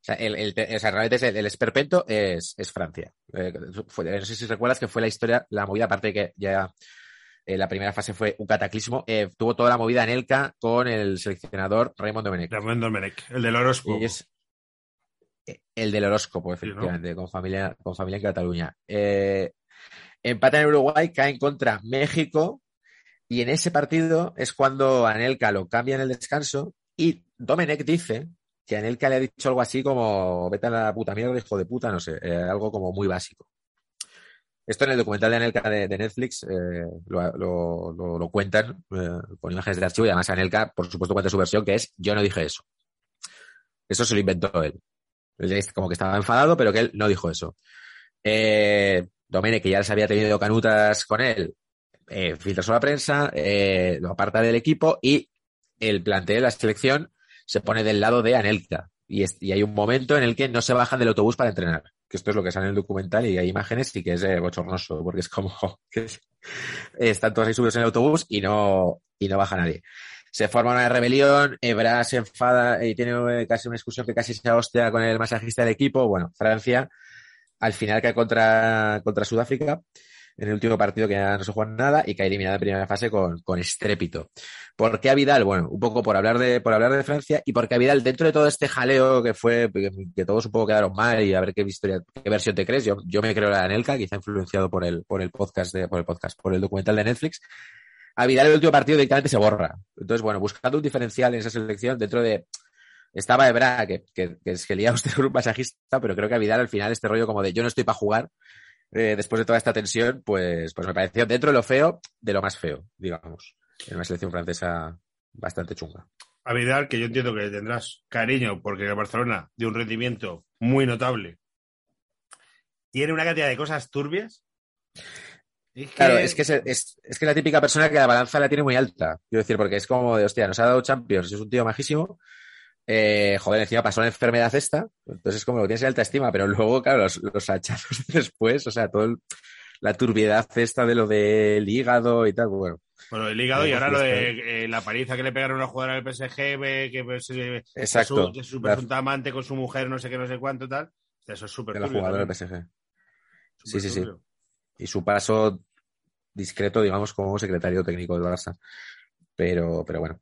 o sea, el, el te- o sea, realmente es el, el esperpento es, es Francia. Eh, fue- no sé si recuerdas que fue la historia, la movida, aparte de que ya eh, la primera fase fue un cataclismo, eh, tuvo toda la movida en Elca con el seleccionador Raymond Domenech. Ramón Domenech, el del horóscopo. Es eh, el del horóscopo, Sí, ¿no? efectivamente, con, familia, con familia en Cataluña. Eh, empatan en Uruguay, caen contra México y en ese partido es cuando Anelka lo cambia en el descanso y Domenech dice que Anelka le ha dicho algo así como vete a la puta mierda, hijo de puta, no sé, eh, algo como muy básico. Esto en el documental de Anelka de, Netflix eh, lo, cuentan eh, con imágenes de archivo y además Anelka, por supuesto, cuenta su versión que es yo no dije eso. Eso se lo inventó él. Como que estaba enfadado, pero que él no dijo eso. Eh, Domene, que ya se había tenido canutas con él, eh, filtra a la prensa, eh, lo aparta del equipo y el plantel de la selección se pone del lado de Anelka. Y hay un momento en el que no se bajan del autobús para entrenar. Que esto es lo que sale en el documental y hay imágenes y que es eh, bochornoso, porque es como que es- están todos ahí subidos en el autobús y no, y no baja nadie. Se forma una rebelión, Ebra se enfada y tiene eh, casi una discusión que casi se hostia con el masajista del equipo. Bueno, Francia al final cae contra, contra Sudáfrica en el último partido que no se juega nada y cae eliminada en primera fase con, con estrépito. ¿Por qué a Vidal? Bueno, un poco por hablar de, por hablar de Francia y porque a Vidal, dentro de todo este jaleo que fue, que, todos un poco quedaron mal y a ver qué historia, qué versión te crees, yo, yo me creo la de Anelka, quizá influenciado por el, por el podcast de, por el podcast, por el documental de Netflix. A Vidal el último partido directamente se borra. Entonces, bueno, buscando un diferencial en esa selección dentro de, estaba Ebra, que, que, que que usted un masajista, pero creo que a Vidal al final este rollo como de yo no estoy para jugar, eh, después de toda esta tensión, pues, pues me pareció dentro de lo feo, de lo más feo, digamos, en una selección francesa bastante chunga. a Vidal, que yo entiendo que le tendrás cariño porque el Barcelona dio un rendimiento muy notable. Tiene una cantidad de cosas turbias. Es que- Claro, es que es, es, es que la típica persona que la balanza la tiene muy alta. Quiero decir, porque es como de, hostia, nos ha dado Champions, es un tío majísimo. Eh, joder, encima pasó la enfermedad esta, entonces es como lo tienes en alta estima, pero luego, claro, los, los hachazos después, o sea, toda la turbiedad esta de lo del hígado y tal, bueno, Bueno, el hígado y ahora lo de eh, la paliza que le pegaron a una jugadora del PSG, que pues, eh, exacto, su, que su presunta amante con su mujer, no sé qué, no sé cuánto, tal. Eso es súper de la jugadora del PSG. Sí, sí, sí. Y su paso discreto, digamos, como secretario técnico del Barça. Pero, pero bueno.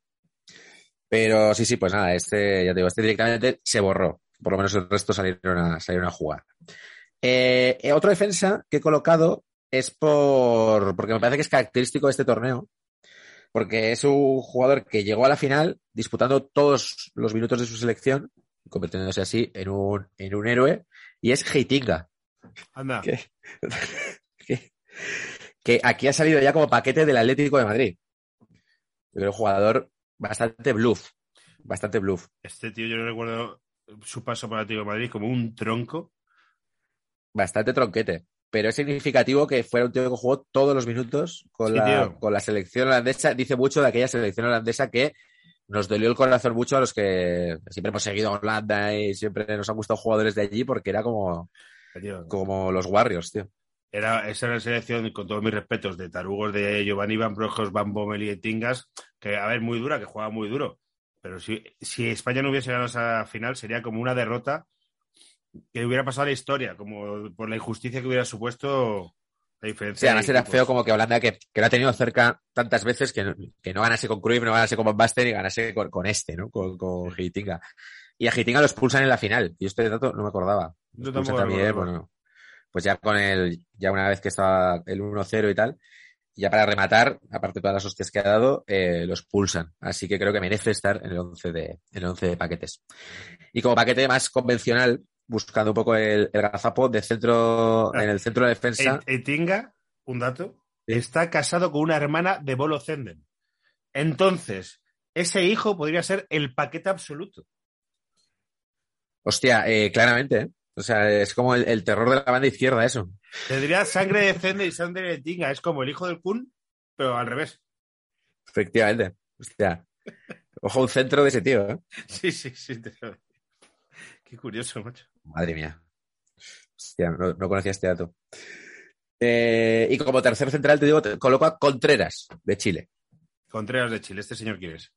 Pero sí, sí, pues nada, este, ya te digo, este directamente se borró. Por lo menos el resto salieron a, salieron a jugar. Eh, eh, otro defensa que he colocado es por, porque me parece que es característico de este torneo, porque es un jugador que llegó a la final disputando todos los minutos de su selección, convirtiéndose así en un, en un héroe, y es Heitinga, Anda, que, que, que aquí ha salido ya como paquete del Atlético de Madrid. Yo creo un jugador bastante bluff, bastante bluff. este tío yo no recuerdo su paso por el Atlético de Madrid como un tronco. bastante tronquete. Pero es significativo que fuera un tío que jugó todos los minutos con, Sí, la, con la selección holandesa. Dice mucho de aquella selección holandesa que nos dolió el corazón mucho a los que siempre hemos seguido a Holanda y siempre nos han gustado jugadores de allí porque era como, tío. como los Warriors, tío. Era, esa era la selección, con todos mis respetos, de tarugos de Giovanni Van Brojos, Van Bommel y Tingas, que, a ver, muy dura, que juega muy duro. Pero si, si España no hubiese ganado esa final, sería como una derrota que hubiera pasado a la historia, como por la injusticia que hubiera supuesto la diferencia. Sí, además de era feo como que Holanda, que, que lo ha tenido cerca tantas veces, que no, que no ganase con Cruyff, no ganase con Van Basten y ganase con, con este, ¿no? Con, con Heitinga. Y a Heitinga lo expulsan en la final. Y este dato no me acordaba. Yo tampoco también, bueno, pues ya con el, ya una vez que estaba el 1-0 y tal, ya para rematar, aparte de todas las hostias que ha dado, eh, lo expulsan. Así que creo que merece estar en el 11 de, en el 11 de paquetes. Y como paquete más convencional, buscando un poco el, el gazapo de centro, Ah. en el centro de defensa. Etinga, un dato, está casado con una hermana de Bolo Zenden. Entonces, ese hijo podría ser el paquete absoluto. Hostia, eh, claramente, ¿eh? O sea, es como el, el terror de la banda izquierda, eso. Tendría sangre de Zenden y sangre de Tinga. Es como el hijo del Kun, pero al revés. Efectivamente. Hostia. Ojo, un centro de ese tío, ¿eh? Sí, sí, sí. te Qué curioso, macho. Madre mía. Hostia, no, no conocía este dato. Eh, y como tercer central, te digo, te coloco a Contreras, de Chile. Contreras de Chile, este señor quién es.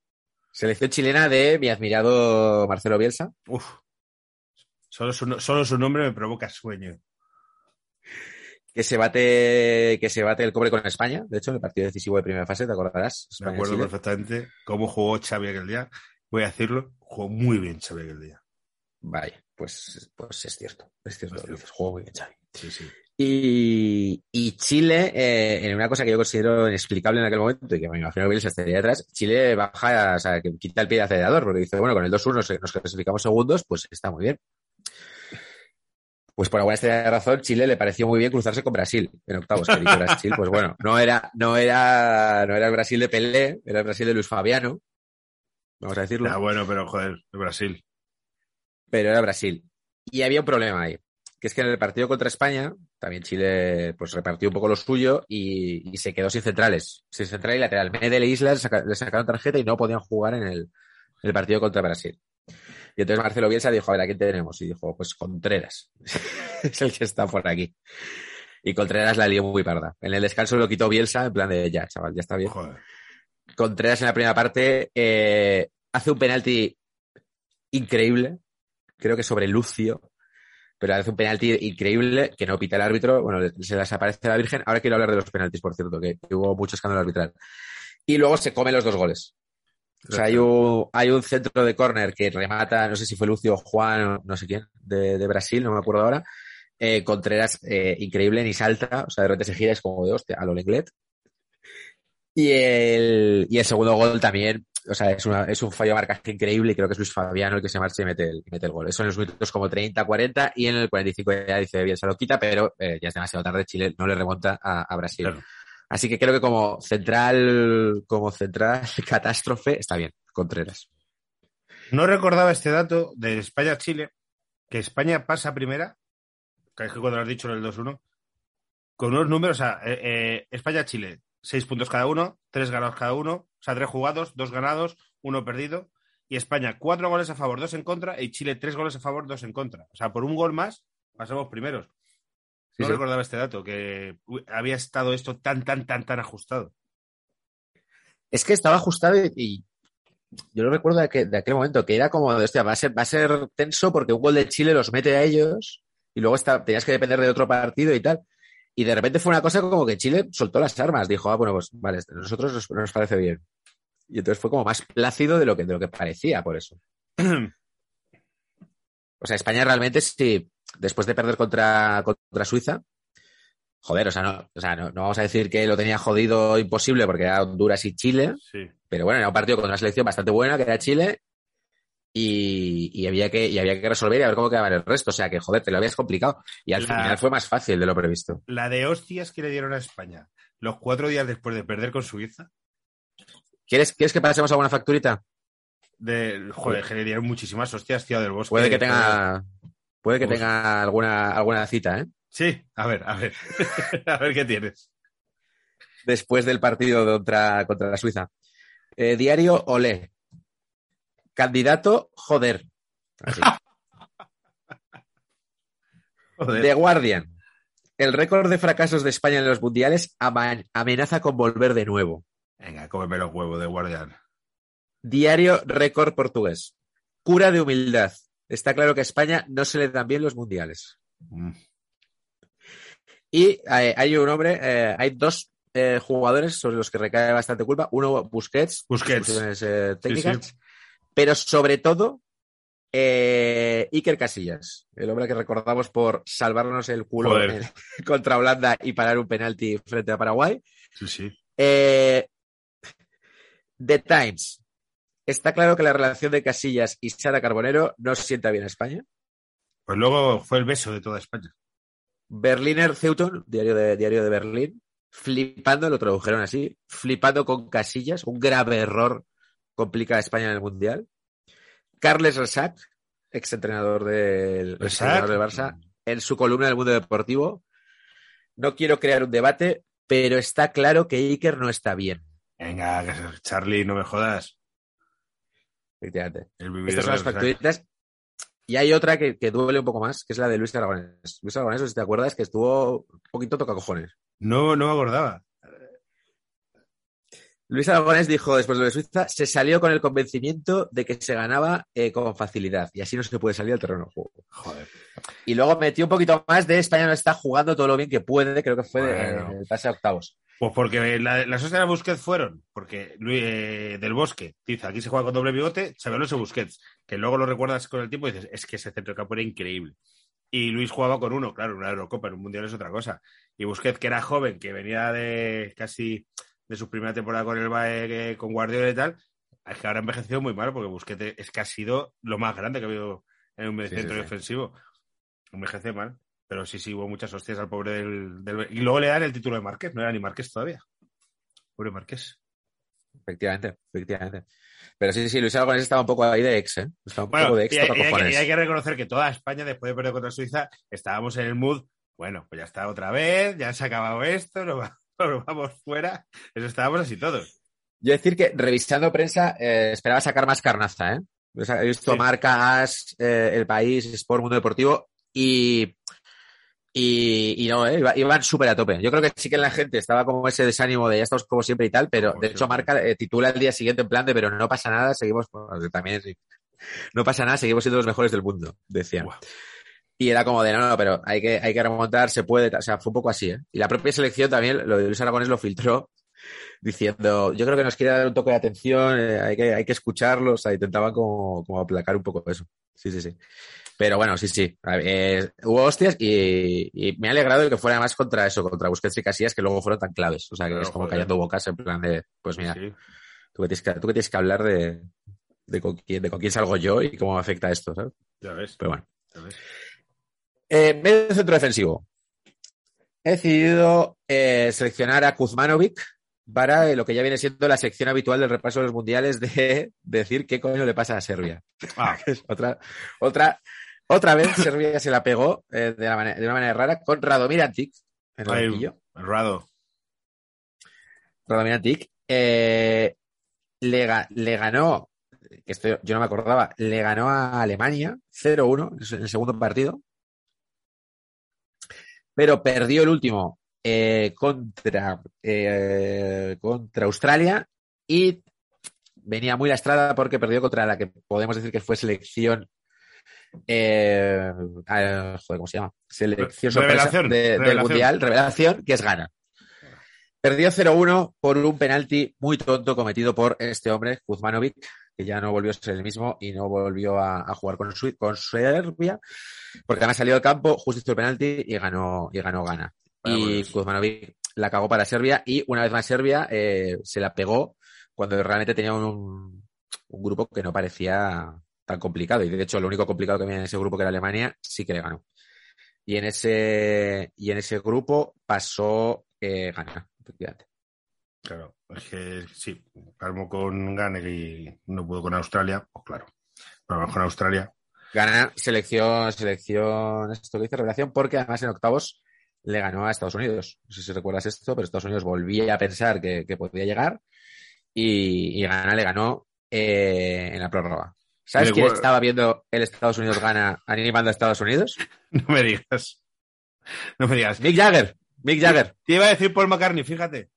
Selección chilena de mi admirado Marcelo Bielsa. Uf. Solo su, no- solo su nombre me provoca sueño. que se bate que se bate el cobre con España, de hecho, en el partido decisivo de primera fase, te acordarás. Me acuerdo perfectamente cómo jugó Xavi aquel día. Voy a decirlo, jugó muy bien Xavi aquel día. Vaya, pues, pues es cierto, es cierto, Es cierto. juego muy bien, Xavi. Sí, sí. Y, y Chile, eh, en una cosa que yo considero inexplicable en aquel momento y que me imagino que Bielsa estaría detrás, Chile baja, o sea, que quita el pie de acelerador porque dice, bueno, con el 2-1 nos, nos clasificamos segundos, pues está muy bien. Pues por alguna extraña razón, Chile le pareció muy bien cruzarse con Brasil en octavos. Que Brasil, pues bueno, no era, no era, no era el Brasil de Pelé, era el Brasil de Luis Fabiano, vamos a decirlo Ah, bueno, pero joder, Brasil. pero era Brasil. Y había un problema ahí, que es que en el partido contra España, también Chile pues repartió un poco lo suyo y, y se quedó sin centrales, sin central y lateral. Medel e Isla le, saca- le sacaron tarjeta y no podían jugar en el, en el partido contra Brasil. Y entonces Marcelo Bielsa dijo, a ver, ¿a quién tenemos? Y dijo, pues Contreras. es el que está por aquí. Y Contreras la lió muy parda. En el descanso lo quitó Bielsa, en plan de, ya, chaval, ya está bien. Joder. Contreras en la primera parte eh, hace un penalti increíble, creo que sobre Lucio, pero hace un penalti increíble que no pita el árbitro, bueno, se les aparece la Virgen. Ahora quiero hablar de los penaltis, por cierto, que, que hubo mucho escándalo arbitral. Y luego se come los dos goles. O sea, hay un, hay un centro de córner que remata, no sé si fue Lucio Juan, no sé quién, de, de Brasil, no me acuerdo ahora. Eh, Contreras, eh, increíble, ni salta, o sea, de repente se gira, es como de hostia, a lo Lenglet. Y el, y el segundo gol también, o sea, es, una, es un fallo de marcaje increíble y creo que es Luis Fabiano el que se marcha y mete el, y mete el gol. Eso en los minutos como 30, 40 y en el 45 ya dice bien, se lo quita, pero eh, ya es demasiado tarde, Chile no le remonta a, a Brasil. Claro. Así que creo que como central, como central catástrofe, está bien, Contreras. No recordaba este dato de España-Chile, que España pasa primera, que es que cuando lo has dicho en el 2-1, con unos números, o sea, eh, eh, España-Chile, seis puntos cada uno, tres ganados cada uno, o sea, tres jugados, dos ganados, uno perdido, y España cuatro goles a favor, dos en contra, y Chile tres goles a favor, dos en contra. O sea, por un gol más pasamos primeros. No sí. recordaba este dato, que había estado esto tan, tan, tan, tan ajustado. Es que estaba ajustado y, yo lo recuerdo de, aquel- de aquel momento, que era como de, hostia, va a, ser, va a ser tenso porque un gol de Chile los mete a ellos y luego está, tenías que depender de otro partido y tal. Y de repente fue una cosa como que Chile soltó las armas, dijo, ah, bueno, pues vale, a nosotros nos, nos parece bien. Y entonces fue como más plácido de lo que, de lo que parecía por eso. O sea, España realmente sí, después de perder contra, contra Suiza, joder, o sea, no, o sea no, no vamos a decir que lo tenía jodido imposible porque era Honduras y Chile, Sí. pero bueno, era un partido con una selección bastante buena, que era Chile, y, y había que, y había que resolver y a ver cómo quedaba el resto. O sea que, joder, te lo habías complicado. Y al La- final fue más fácil de lo previsto. La de hostias que le dieron a España los cuatro días después de perder con Suiza, ¿Quieres, ¿Quieres que pasemos a una facturita? De, joder, que le dieron muchísimas hostias, tío, del bosque. Puede que tenga, puede que Uf. tenga alguna, alguna cita, ¿eh? Sí, a ver, a ver. a ver qué tienes. Después del partido contra, contra la Suiza. Eh, diario Olé. Candidato, joder. Así. Joder. The Guardian. El récord de fracasos de España en los mundiales amenaza con volver de nuevo. Venga, cómeme los huevos de guardián. Diario Récord Portugués. Cura de humildad. Está claro que a España no se le dan bien los mundiales. Mm. Y eh, hay un hombre, eh, hay dos eh, jugadores sobre los que recae bastante culpa. Uno, Busquets, Busquets. eh, técnicas, Sí, pero sobre todo eh, Iker Casillas, el hombre que recordamos por salvarnos el culo contra Holanda y parar un penalti frente a Paraguay. Sí, sí. The Times. Está claro que la relación de Casillas y Sara Carbonero no sienta bien a España. Pues luego fue el beso de toda España. Berliner Zeitung, diario de, diario de Berlín, flipando, lo tradujeron así, flipando con Casillas, un grave error complica a España en el Mundial. Carles Resac, exentrenador del, exentrenador del Barça, en su columna del Mundo Deportivo, no quiero crear un debate, pero está claro que Iker no está bien. Venga, Charlie, no me jodas. Efectivamente. Estas son las facturitas. Y hay otra que, que duele un poco más, que es la de Luis Aragonés. Luis Aragonés, si te acuerdas, que estuvo un poquito toca cojones. No, no me acordaba. Luis Aragonés dijo después de Suiza, se salió con el convencimiento de que se ganaba eh, con facilidad y así no se puede salir al terreno de juego. Joder. Y luego metió un poquito más de España no está jugando todo lo bien que puede, creo que fue Bueno. en el pase a octavos. Pues porque la- las hostias de Busquets fueron, porque Luis, eh, del Bosque dice, aquí se juega con doble bigote, Xabi Busquets, que luego lo recuerdas con el tiempo y dices, es que ese centro de campo era increíble. Y Luis jugaba con uno, claro, una Eurocopa, en un Mundial es otra cosa. Y Busquets, que era joven, que venía de casi de su primera temporada con el Bae, con Guardiola y tal, es que ahora ha envejecido muy mal, porque Busquets es que ha sido lo más grande que ha habido en un Sí, centro sí, sí. defensivo. Envejece mal. Pero sí, sí, hubo muchas hostias al pobre del, del- Y luego le dan el título de Marqués, no era ni Marqués todavía. Pobre Marqués. Efectivamente, efectivamente. Pero sí, sí, Luis Aragonés estaba un poco ahí de ex, ¿eh? Estaba un Bueno, poco de y ex hay, y hay que, cojones. y hay que reconocer que toda España, después de perder contra Suiza, estábamos en el mood. Bueno, pues ya está otra vez, ya se ha acabado esto, nos, va- nos vamos fuera. Eso estábamos así todos. Yo decir que revisando prensa eh, esperaba sacar más carnaza, ¿eh? O sea, he visto Sí. marcas, eh, El País, Sport, Mundo Deportivo y, y, y no, ¿eh? Iba- iban súper a tope. Yo creo que sí que la gente estaba como ese desánimo de ya estamos como siempre y tal, pero Como de hecho siempre. marca eh, titula el día siguiente en plan de pero no pasa nada, seguimos, bueno, también no pasa nada, seguimos siendo los mejores del mundo, decían. Y era como de, no, no, pero hay que, hay que remontar, se puede, o sea, fue un poco así, ¿eh? Y la propia selección también, lo de Luis Aragonés lo filtró diciendo, yo creo que nos quiere dar un toque de atención, eh, hay, que, hay que escucharlos, o sea, intentaban como, como aplacar un poco eso. Sí, sí, sí. Pero bueno, sí, sí. Eh, hubo hostias y, y me ha alegrado de que fuera más contra eso, contra Busquets y Casillas, que luego fueron tan claves. O sea, que es como joder. callando bocas en plan de, pues mira, Sí. tú, que tienes que, tú que tienes que hablar de, de, con quién, de con quién salgo yo y cómo me afecta esto, ¿sabes? Ya ves. Pero bueno. ya ves. Eh, medio centro defensivo. He decidido eh, seleccionar a Kuzmanovic para eh, lo que ya viene siendo la sección habitual del repaso de los mundiales de decir qué coño le pasa a Serbia. Ah, Es otra, otra, otra vez Serbia se la pegó eh, de, la mane- de una manera rara con Radomir Antic en el Ay, banquillo. Rado. Radomir Antic eh, le, ga- le ganó, que esto yo no me acordaba, le ganó a Alemania 0-1 en el segundo partido, pero perdió el último eh, contra, contra Australia y venía muy lastrada porque perdió contra la que podemos decir que fue selección. Eh, ah, joder, ¿cómo se llama? Selección sorpresa de- del revelación. Mundial, revelación, que es Ghana. Perdió 0-1 por un penalti muy tonto cometido por este hombre, Kuzmanovic, que ya no volvió a ser el mismo y no volvió a, a jugar con, Sui- con Serbia, porque además salió del campo, justo hizo el penalti y ganó, y ganó. Vaya por Y. Kuzmanovic la cagó para Serbia y una vez más Serbia eh, se la pegó cuando realmente tenía un, un grupo que no parecía tan complicado. Y de hecho, lo único complicado que había en ese grupo, que era Alemania, sí que le ganó. Y en ese, y en ese grupo pasó eh, Ghana, efectivamente. Claro, es que sí, armó con Gane y no pudo con Australia, pues claro. Pero con Australia. Gana selección, selección, esto que dice revelación, porque además en octavos le ganó a Estados Unidos. No sé si recuerdas esto, pero Estados Unidos volvía a pensar que, que podía llegar y, y Gana le ganó eh, en la prórroga. ¿Sabes quién estaba viendo el Estados Unidos gana animando a Estados Unidos? No me digas. No me digas. Mick Jagger. Mick Jagger. Te iba a decir Paul McCartney, fíjate.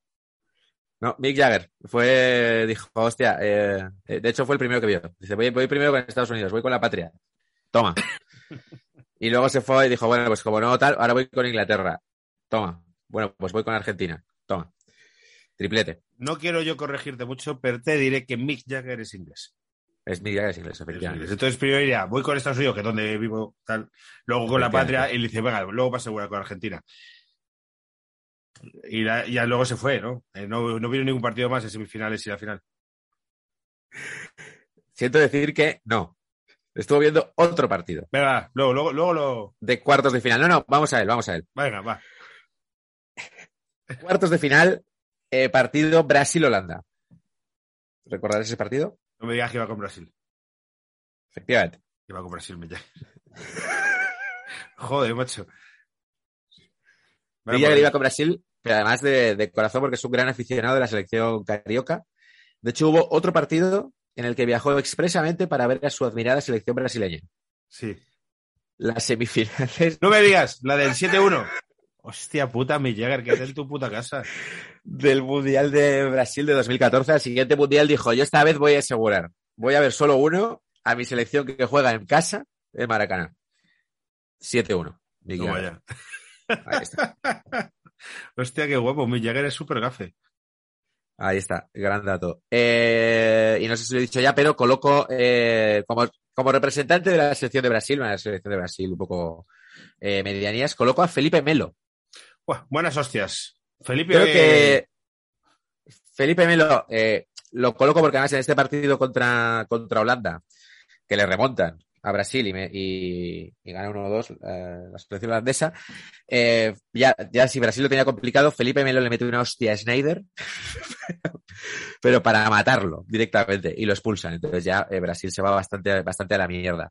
No, Mick Jagger. Fue, dijo, hostia, eh, de hecho fue el primero que vio. Dice, voy, voy primero con Estados Unidos, voy con la patria. Toma. Y luego se fue y dijo, bueno, pues como no tal, ahora voy con Inglaterra. Toma. Bueno, pues voy con Argentina. Toma. Triplete. No quiero yo corregirte mucho, pero te diré que Mick Jagger es inglés. Es Mick Jagger es inglés, efectivamente. Entonces primero diría, voy con Estados Unidos, que es donde vivo, tal. Luego con la patria, y le dice, venga, luego va a asegurar con Argentina. Y la- ya luego se fue, ¿no? Eh, no, no vino ningún partido más en semifinales y la final. Siento decir que no. Estuvo viendo otro partido Venga, luego, luego, luego lo. de cuartos de final. No, no, vamos a él, vamos a él. Venga, va. Cuartos de final, eh, partido Brasil-Holanda. ¿Recordáis ese partido? No me digas que iba con Brasil. Efectivamente. Iba con Brasil, Jagger. Joder, macho. Jagger iba con Brasil, pero además de, de corazón, porque es un gran aficionado de la selección carioca. De hecho, hubo otro partido en el que viajó expresamente para ver a su admirada selección brasileña. Sí. Las semifinales No me digas, la del 7-1. Hostia puta, Mick Jagger, que es en tu puta casa. Del Mundial de Brasil de 2014. Al siguiente Mundial dijo, yo esta vez voy a asegurar. Voy a ver solo uno a mi selección que juega en casa en Maracaná. 7-1. Mick Toma Jagger. ya. Ahí está. Hostia, qué guapo. Mick Jagger es súper gafe. Ahí está, gran dato. Eh, y no sé si lo he dicho ya, pero coloco eh, como, como representante de la selección de Brasil, una selección de Brasil un poco eh, medianías, coloco a Felipe Melo. Buah, buenas hostias. Felipe. Creo que Felipe Melo eh, lo coloco porque además en este partido contra, contra Holanda, que le remontan a Brasil y, me- y, y gana 1-2 eh, la selección holandesa, eh, ya, ya si Brasil lo tenía complicado, Felipe Melo le mete una hostia a Schneider, pero para matarlo directamente y lo expulsan. Entonces ya eh, Brasil se va bastante, bastante a la mierda.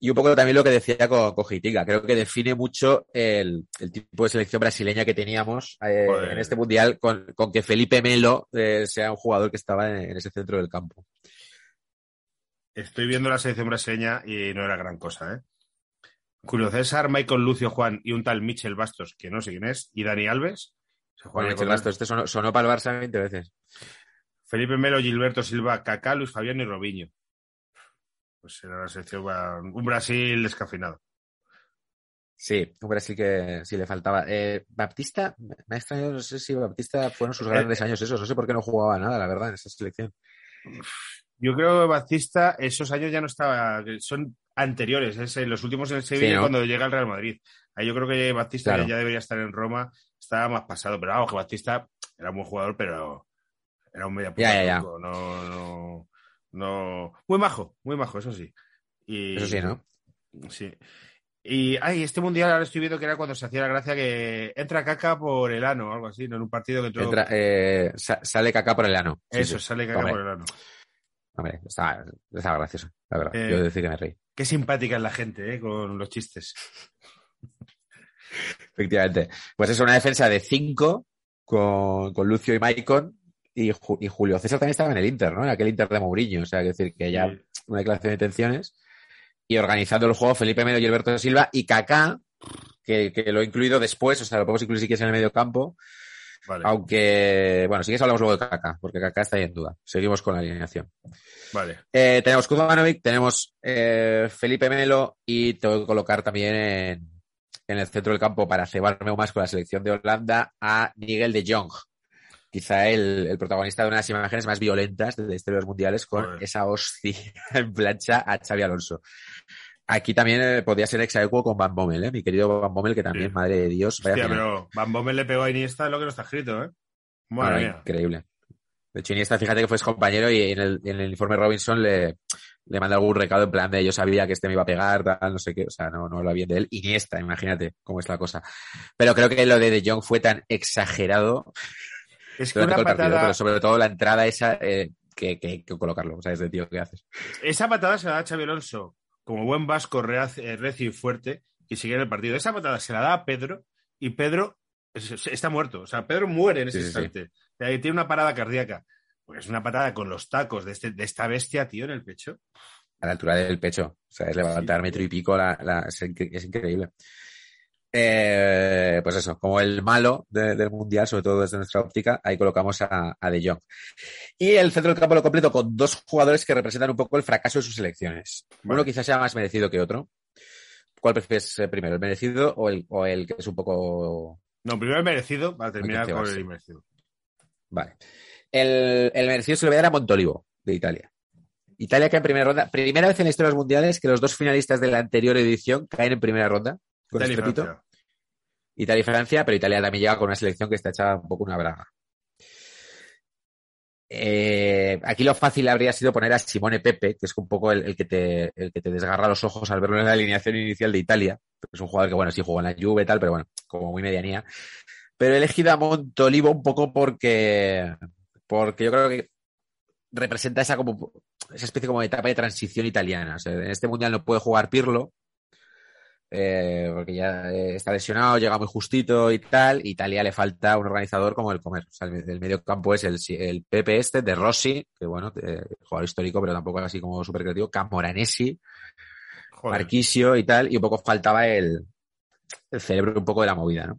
Y un poco también lo que decía con, Heitinga, creo que define mucho el, el tipo de selección brasileña que teníamos eh, en este mundial con, con que Felipe Melo eh, sea un jugador que estaba en, en ese centro del campo. Estoy viendo la selección brasileña y no era gran cosa, ¿eh? Julio César, Michael Lucio Juan y un tal Michel Bastos, que no sé quién es, y Dani Alves. Se juegan Michel Bastos, este sonó, sonó para el Barça 20 veces. Felipe Melo, Gilberto Silva, Kaká, Luis Fabián y Robinho. Pues era la selección, un Brasil descafeinado. Sí, un Brasil que sí le faltaba. Eh, Baptista, me ha extrañado, no sé si Baptista fueron sus grandes años esos, no sé por qué no jugaba nada, la verdad, en esa selección. Yo creo que Batista, esos años ya no estaba, son anteriores, es en los últimos en el Sevilla ¿no? cuando llega al Real Madrid. Ahí yo creo que Batista Claro. ya debería estar en Roma, estaba más pasado, pero vamos, que Batista era un buen jugador, pero era un media Ya, ya, No, no, no, muy majo, muy majo, eso sí. Y, Eso sí, ¿no? Sí. Y ay, este mundial ahora estoy viendo que era cuando se hacía la gracia que entra caca por el ano o algo así, ¿no? En un partido que entró- Entra, eh, sa- sale caca por el ano. Eso, sí. sale caca Hombre, por el ano. Hombre, estaba, estaba gracioso, la verdad. Eh, Yo decir que me reí. Qué simpática es la gente, ¿eh? Con los chistes. Efectivamente. Pues es una defensa de cinco con, con Lucio y Maicon. Y, Ju- y Julio César también estaba en el Inter, ¿no? En aquel Inter de Mourinho. O sea, que decir que ya una declaración de intenciones. Y organizando el juego Felipe Melo y Alberto Silva y Kaká, que, que lo he incluido después, o sea, lo podemos incluir si quieres en el medio campo. Vale, Aunque, bueno, si quieres hablamos luego de Kaká, porque Kaká está ahí en duda. Seguimos con la alineación. vale. Eh, tenemos Kuzmanovic, tenemos eh, Felipe Melo y tengo que colocar también en, en el centro del campo para cebarme aún más con la selección de Holanda a Miguel de Jong. Quizá el, el protagonista de una de las imágenes más violentas de la historia de los mundiales con Joder. esa hostia en plancha a Xavi Alonso. Aquí también eh, podría ser exaequo con Van Bommel, ¿eh? mi querido Van Bommel, que también, Sí. madre de Dios, vaya Hostia, final. pero Van Bommel le pegó a Iniesta es lo que no está escrito, ¿eh? Madre Bueno, mía. increíble. De hecho, Iniesta, fíjate que fue compañero y en el, en el informe Robinson le, le manda algún recado en plan de yo sabía que este me iba a pegar, tal, no sé qué. O sea, no, no habla bien de él. Iniesta, imagínate cómo es la cosa. Pero creo que lo de De Jong fue tan exagerado Es que una el partido, patada, pero sobre todo la entrada esa eh, que, que hay que colocarlo. O sea, es de tío que haces. esa patada se la da a Xabi Alonso como buen vasco eh, recio y fuerte y sigue en el partido. Esa patada se la da a Pedro y Pedro es- está muerto. O sea, Pedro muere en ese Sí, sí, sí. instante. Sea, tiene una parada cardíaca. Porque es una patada con los tacos de, este, de esta bestia, tío, en el pecho. A la altura del pecho. O sea, es levantar metro y pico, la, la- es increíble. Eh, pues eso, como el malo de- del mundial, sobre todo desde nuestra óptica, ahí colocamos a, a De Jong. Y el centro del campo lo completo con dos jugadores que representan un poco el fracaso de sus selecciones. Vale. Uno quizás sea más merecido que otro. ¿Cuál prefieres primero, el merecido o el, o el que es un poco No, primero el merecido, para terminar con el inmerecido. Vale. El, el merecido se lo voy a dar a Montolivo, de Italia. Italia cae en primera ronda. Primera vez en la historia de los mundiales que los dos finalistas de la anterior edición caen en primera ronda. Con Italia y estrepito. Francia. Italia y Francia, pero Italia también llega con una selección que está hecha un poco una braga. Eh, aquí lo fácil habría sido poner a Simone Pepe, que es un poco el, el que te, el que te desgarra los ojos al verlo en la alineación inicial de Italia. Es un jugador que, bueno, sí jugó en la Juve y tal, pero bueno, como muy medianía. Pero he elegido a Montolivo un poco porque, porque yo creo que representa esa como esa especie como de etapa de transición italiana. O sea, en este mundial no puede jugar Pirlo, eh, porque ya eh, está lesionado, llega muy justito y tal. Italia le falta un organizador como el comer. O sea, el, el medio campo es el, el Pepe este, de Rossi, que bueno, eh, jugador histórico, pero tampoco así como súper creativo, Camoranesi, Joder. Marquisio y tal, y un poco faltaba el, el cerebro un poco de la movida, ¿no?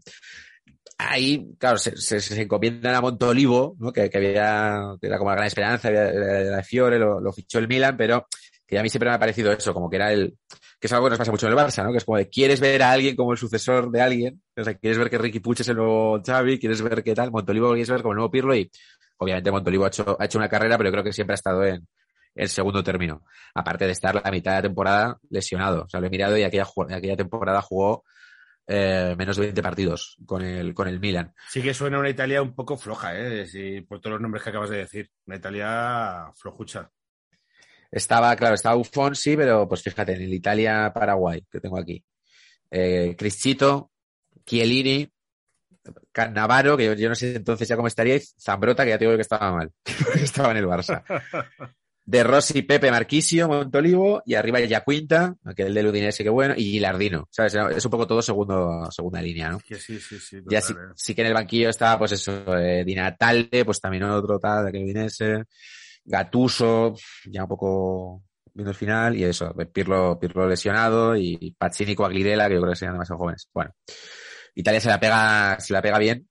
Ahí, claro, se, se, se encomiendan a Montolivo, ¿no? que, que había, que era como la gran esperanza, había, de Fiore, lo, lo fichó el Milan, pero que a mí siempre me ha parecido eso, como que era el, que es algo que nos pasa mucho en el Barça, ¿no? Que es como de, quieres ver a alguien como el sucesor de alguien, o sea, quieres ver que Ricky Puch es el nuevo Xavi, quieres ver qué tal, Montolivo quieres ver como el nuevo Pirlo y obviamente Montolivo ha hecho, ha hecho una carrera, pero creo que siempre ha estado en el segundo término, aparte de estar la mitad de la temporada lesionado, o sea, lo he mirado y aquella, aquella temporada jugó eh, menos de 20 partidos con el, con el Milan. Sí que suena una Italia un poco floja, ¿eh? Por todos los nombres que acabas de decir. Una Italia flojucha. Estaba, claro, estaba Buffon, sí, pero pues fíjate, en el Italia-Paraguay que tengo aquí. Eh, Criscito, Chiellini, Cannavaro, que yo, yo no sé entonces ya cómo estaría, y Zambrota, que ya te digo que estaba mal, que estaba en el Barça. De Rossi, Pepe, Marquisio, Montolivo, y arriba ya Quinta, aquel del Udinese, que bueno, y Gilardino, ¿sabes? Es un poco todo segundo, segunda línea, ¿no? Que sí, sí, sí. Ya sí, ¿eh? sí que en el banquillo estaba, pues eso, eh, Di Natale, pues también otro tal, de aquel Udinese, Gatuso, ya un poco viendo el final, y eso, Pirlo, Pirlo lesionado, y Pazzini, Coaglirela, que yo creo que serían demasiado jóvenes. Bueno, Italia se la pega, se la pega bien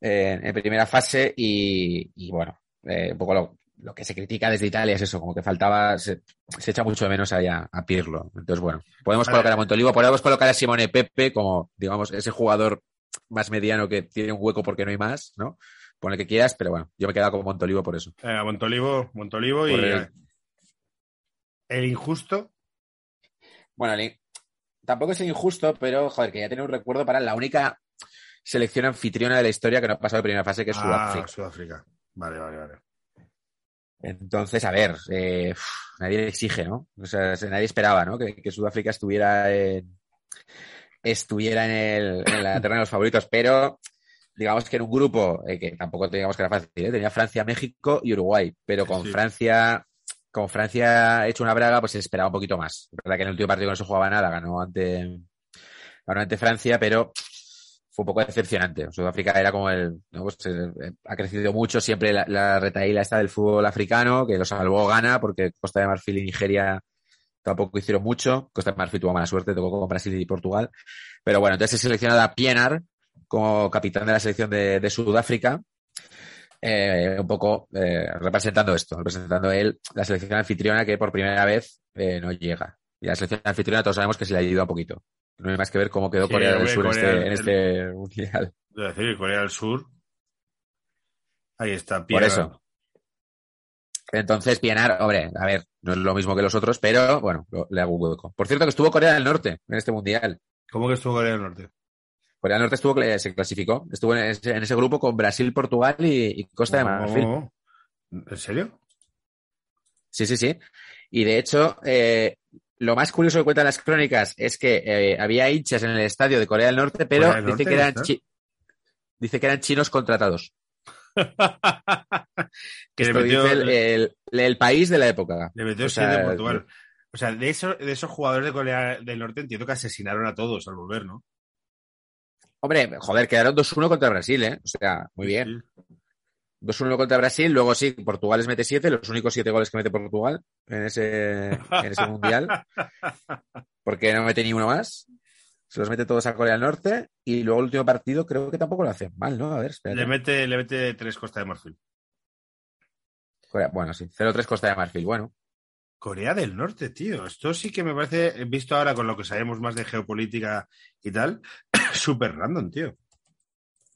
eh, en primera fase, y, y bueno, eh, un poco lo, lo que se critica desde Italia es eso, como que faltaba, se, se echa mucho de menos ahí a, Pirlo. Entonces, bueno, podemos colocar a Montolivo, podemos colocar a Simone Pepe como, digamos, ese jugador más mediano que tiene un hueco porque no hay más, ¿no? Pon el que quieras, pero bueno, yo me he quedado con Montolivo por eso. Eh, Montolivo, Montolivo y el... el- el injusto. Bueno, el- tampoco es injusto, pero joder, que ya tiene un recuerdo para la única selección anfitriona de la historia que no ha pasado de primera fase, que es Ah, Sudáfrica. Sudáfrica. Vale, vale, vale. Entonces, a ver, eh, uf, nadie le exige, ¿no? O sea, se- nadie esperaba, ¿no? Que, que Sudáfrica estuviera en, estuviera en, el, en la terna de los favoritos, pero digamos que en un grupo eh, que tampoco digamos que era fácil, ¿eh? tenía Francia, México y Uruguay, pero con Sí. Francia, con Francia hecho una braga, pues se esperaba un poquito más. Es verdad que en el último partido no se jugaba nada, ganó ante, ganó ante Francia, pero fue un poco decepcionante. Sudáfrica era como el, ¿no? Pues, eh, ha crecido mucho siempre la, la retaíla esta del fútbol africano, que lo salvó Ghana, porque Costa de Marfil y Nigeria tampoco hicieron mucho. Costa de Marfil tuvo mala suerte, tocó con Brasil y Portugal. Pero bueno, entonces se seleccionado a Pienaar como capitán de la selección de, de Sudáfrica, eh, un poco eh, representando esto, representando él la selección anfitriona que por primera vez eh, no llega. Y la selección anfitriona todos sabemos que se le ayuda un poquito. No hay más que ver cómo quedó Sí, Corea del Sur en este, del- en este mundial. Es decir, Corea del Sur. Ahí está, Por Pierre. eso. Entonces, Pienaar, hombre, a ver, no es lo mismo que los otros, pero bueno, lo- le hago un hueco. Por cierto, que estuvo Corea del Norte en este mundial. ¿Cómo que estuvo Corea del Norte? Corea del Norte estuvo, se clasificó, estuvo en ese, en ese grupo con Brasil, Portugal y, y Costa de Marfil. Oh, ¿En serio? Sí, sí, sí. Y de hecho, eh, lo más curioso que cuentan las crónicas es que eh, había hinchas en el estadio de Corea del Norte, pero ¿Corea del dice que eran está? chi- dice que eran chinos contratados. que le Esto metió, dice el, el- el país de la época. le metió o sea, a Portugal. O sea, de, eso, de esos jugadores de Corea del Norte entiendo que asesinaron a todos al volver, ¿no? Hombre, joder, quedaron 2-1 contra Brasil, ¿eh? O sea, muy bien. Sí. 2-1 contra Brasil, luego sí, Portugal les mete 7, los únicos 7 goles que mete Portugal en ese, en ese mundial, porque no mete ni uno más. Se los mete todos a Corea del Norte y luego el último partido creo que tampoco lo hacen mal, ¿no? A ver, espérate. Le mete, le mete tres Costa de Marfil. Corea- bueno, sí, 0-3 Costa de Marfil, bueno. Corea del Norte, tío. Esto sí que me parece, visto ahora con lo que sabemos más de geopolítica y tal, súper random, tío.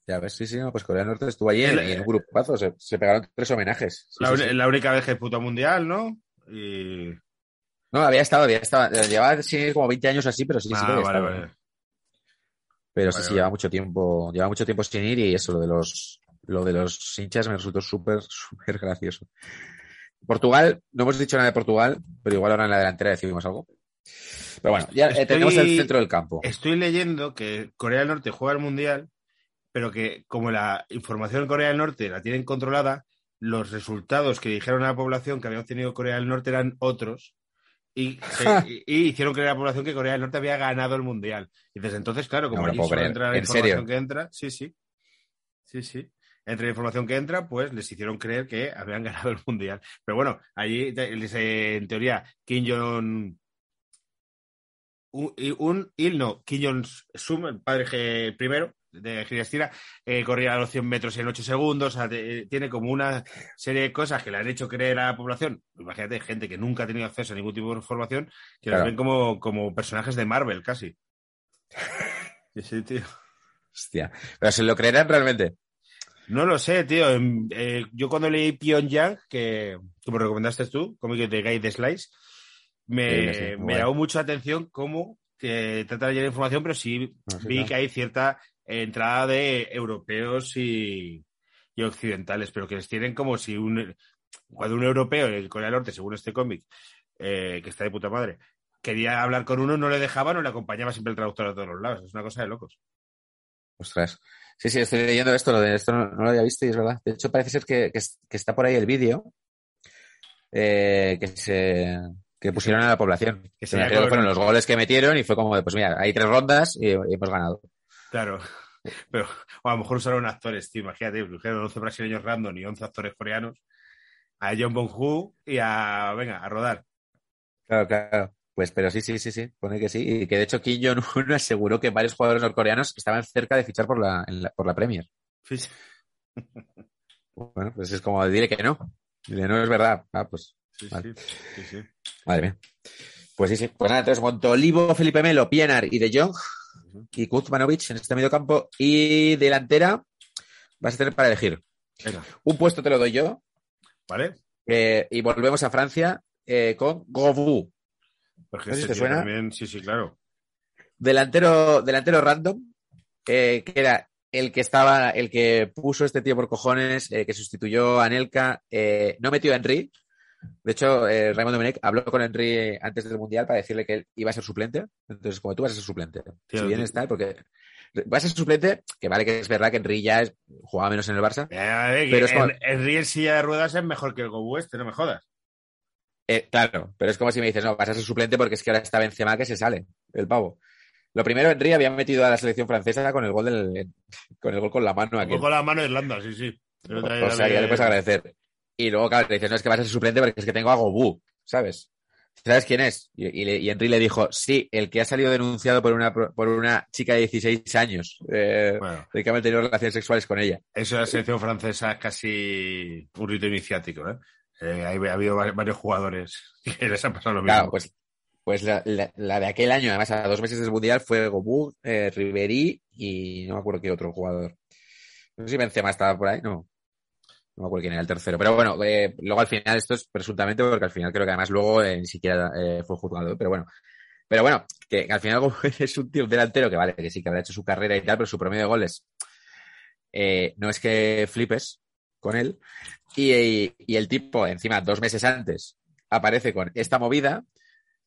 Ya ves, sí, sí, no, pues Corea del Norte estuvo allí en, El- y en un grupazo, se, se pegaron tres homenajes. Sí, la, sí, sí. única vez que puto mundial, ¿no? Y... No, había estado, había estado, eh, llevaba sí, como 20 años así, pero sí, sí Ah, que había vale, estado, vale. ¿no? Pero sí, Vale, sí, lleva mucho tiempo, lleva mucho tiempo sin ir y eso, lo de los, lo de los hinchas me resultó súper, súper gracioso. Portugal, no hemos dicho nada de Portugal, pero igual ahora en la delantera decimos algo. Pero bueno, ya eh, Estoy- tenemos el centro del campo. Estoy leyendo que Corea del Norte juega el mundial, pero que como la información en Corea del Norte la tienen controlada, los resultados que dijeron a la población que había obtenido Corea del Norte eran otros. Y, se- y- y hicieron creer a la población que Corea del Norte había ganado el mundial. Y desde entonces, claro, como No allí solo entra la ¿En información serio? que entra, sí, sí. Sí, sí. Entre la información que entra, pues les hicieron creer que habían ganado el mundial. Pero bueno, allí, eh, en teoría, Kim Jong un, un Il, no, Kim Jong-sum, el padre primero de Girestina, eh, corría a los 100 metros en 8 segundos, o sea, te- tiene como una serie de cosas que le han hecho creer a la población, imagínate, gente que nunca ha tenido acceso a ningún tipo de información, que los Claro. ven como, como personajes de Marvel, casi. Sí, tío. Hostia. Pero se lo creerán realmente. No lo sé, tío. Em, eh, yo cuando leí Pyongyang, que como recomendaste tú, cómic de Guy de Slice, me, Sí, me llamó mucho la atención cómo trata de llenar información, pero sí No, sí, vi claro. que hay cierta entrada de europeos y, y occidentales, pero que les tienen como si un cuando un europeo en Corea del Norte, según este cómic, eh, que está de puta madre, quería hablar con uno, no le dejaban o le acompañaba siempre el traductor a todos los lados. Es una cosa de locos. Ostras. Sí, sí, estoy leyendo esto, lo de esto no, no lo había visto y es verdad. De hecho, parece ser que, que, que está por ahí el vídeo eh, que se que pusieron a la población. Que se con- fueron los goles que metieron y fue como, de, pues mira, hay tres rondas y, y hemos ganado. Claro. Pero, o a lo mejor usaron actores, tío. Imagínate, dijeron 11 brasileños random y 11 actores coreanos. A John Bonhu y a. Venga, a rodar. Claro, claro. Pues, pero sí, sí, sí, sí, pone que sí. Y que de hecho Kim Jong-un aseguró que varios jugadores norcoreanos estaban cerca de fichar por la, en la- por la Premier. Sí, Bueno, pues es como dile que no. Dile, no es verdad. Ah, pues, sí, Vale. sí, sí. madre mía. Pues sí, sí. Pues nada, entonces Montolivo, Felipe Melo, Pienaar y De Jong y Kuzmanovic en este medio campo. Y delantera vas a tener para elegir. Venga, Un puesto te lo doy yo. ¿vale? eh, y volvemos a Francia eh, con Govou. Porque No ese te suena. también, sí, sí, claro. Delantero, delantero random, eh, que era el que estaba, el que puso este tío por cojones, eh, que sustituyó a Anelka, eh, no metió a Henry, De hecho, eh, Raymond Domenech habló con Henry antes del Mundial para decirle que él iba a ser suplente. Entonces, como tú vas a ser suplente, Tío, si bien tío. está, porque vas a ser suplente, que vale que es verdad que Henry ya es- jugaba menos en el Barça. Ver, Pero es como- el Riel silla de ruedas es mejor que el Gobu este, no me jodas. Eh, claro, pero es como si me dices, no, vas a ser suplente porque es que ahora está Benzema que se sale, el pavo. Lo primero, Henry había metido a la selección francesa con el gol del, con el gol con la mano aquí. Con la mano de Irlanda, sí, sí. Pero O sea, ya le puedes agradecer. Y luego, claro, le dices, no, es que vas a ser suplente porque es que tengo a Gobu, ¿sabes? ¿Sabes quién es? Y, y, Henry le dijo, sí, el que ha salido denunciado por una, por una chica de 16 años, eh, Bueno, de que ha tenido relaciones sexuales con ella. eso de la selección francesa es casi un rito iniciático, ¿eh? Eh, ha habido va- varios jugadores que les ha pasado lo mismo. Claro, pues, pues la, la- la de aquel año, además, a dos meses del Mundial, fue Gobu, eh, y no me acuerdo qué otro jugador. No sé si Benzema estaba por ahí, no. No me acuerdo quién era el tercero. Pero bueno, eh, luego al final esto es presuntamente porque al final creo que además luego eh, ni siquiera eh, fue juzgado. Pero bueno, pero bueno, que al final Gobu es un tío delantero que vale, que sí que habrá hecho su carrera y tal, pero su promedio de goles eh, no es que flipes con él. Y, y- y el tipo, encima, dos meses antes, aparece con esta movida